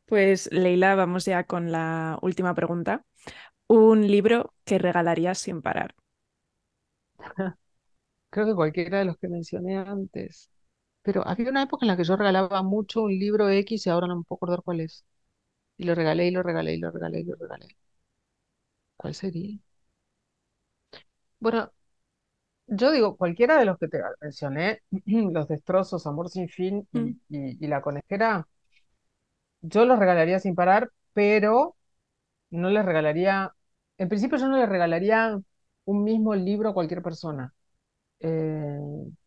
Pues Leila, vamos ya con la última pregunta. Un libro que regalarías sin parar. Creo que cualquiera de los que mencioné antes. Pero había una época en la que yo regalaba mucho un libro X y ahora no me puedo acordar cuál es. Y lo regalé y lo regalé y lo regalé y lo regalé. ¿Cuál sería? Bueno, yo digo, cualquiera de los que te mencioné, Los Destrozos, Amor sin fin y, Mm, y, y La Conejera, yo los regalaría sin parar, pero no les regalaría, en principio yo no les regalaría un mismo libro a cualquier persona. Eh,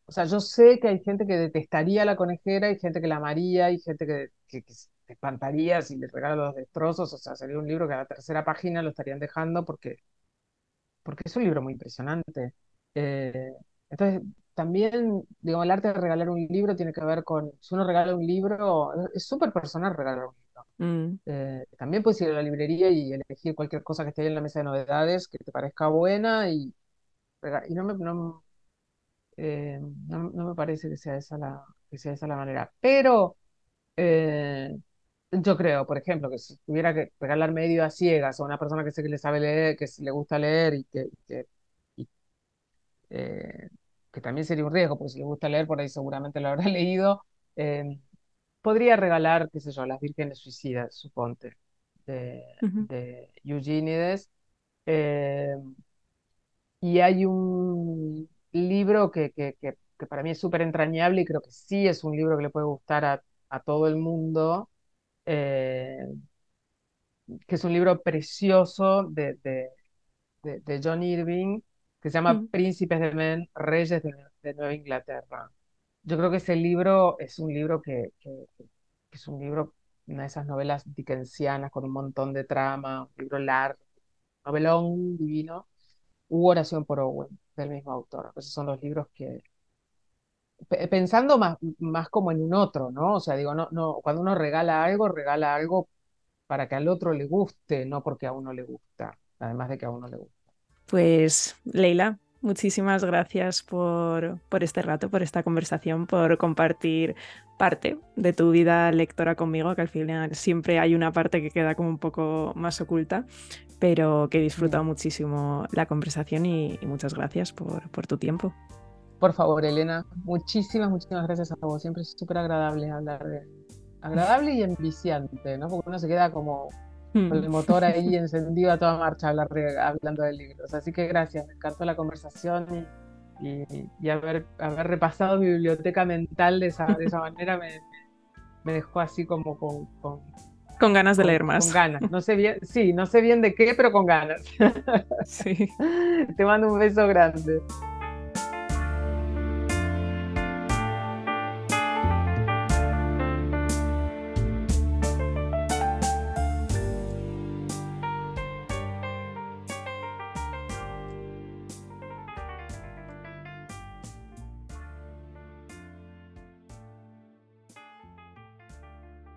o sea, yo sé que hay gente que detestaría la conejera, hay gente que la amaría, hay gente que, se espantaría si le regalo los destrozos, o sea, sería un libro que a la tercera página lo estarían dejando porque, porque es un libro muy impresionante. Eh, entonces, también, digamos, el arte de regalar un libro tiene que ver con, si uno regala un libro, es súper personal regalar un libro. Mm, Eh, también puedes ir a la librería y elegir cualquier cosa que esté ahí en la mesa de novedades que te parezca buena y, y no me, no, eh, no, no me parece que sea esa la, que sea esa la manera. Pero eh, yo creo, por ejemplo, que si tuviera que regalar medio a ciegas a una persona que sé que le sabe leer, que le gusta leer y que, que, eh, que también sería un riesgo, porque si le gusta leer, por ahí seguramente lo habrá leído, eh, podría regalar, qué sé yo, Las Vírgenes Suicidas, suponte, de, de Eugenides. Eh, y hay un libro que, que, que, para mí es súper entrañable y creo que sí es un libro que le puede gustar a, a todo el mundo, eh, que es un libro precioso de, de, de, John Irving, que se llama. Príncipes de Men, Reyes de, Nueva Inglaterra. Yo creo que ese libro es un libro que, que, es un libro, una de esas novelas dickensianas con un montón de trama, un libro largo, novelón divino, u Oración por Owen, del mismo autor. Esos son los libros que, pensando más, más como en un otro, ¿no? O sea, digo, no, no, cuando uno regala algo, regala algo para que al otro le guste, no porque a uno le gusta, además de que a uno le gusta. Pues, Leila, muchísimas gracias por, por este rato, por esta conversación, por compartir parte de tu vida lectora conmigo, que al final siempre hay una parte que queda como un poco más oculta, pero que he disfrutado muchísimo la conversación y, muchas gracias por, por tu tiempo. Por favor, Elena, muchísimas, muchísimas gracias a vos. Siempre es súper agradable hablar de... Agradable y enviciante, ¿no? Porque uno se queda como con el motor ahí encendido a toda marcha hablar hablando de libros. Así que gracias, me encantó la conversación y, y, haber, haber repasado mi biblioteca mental de esa, de esa manera me, me dejó así como con, con, ganas de leer más. Con ganas. No sé bien, sí, no sé bien de qué, pero con ganas. Sí. Te mando un beso grande.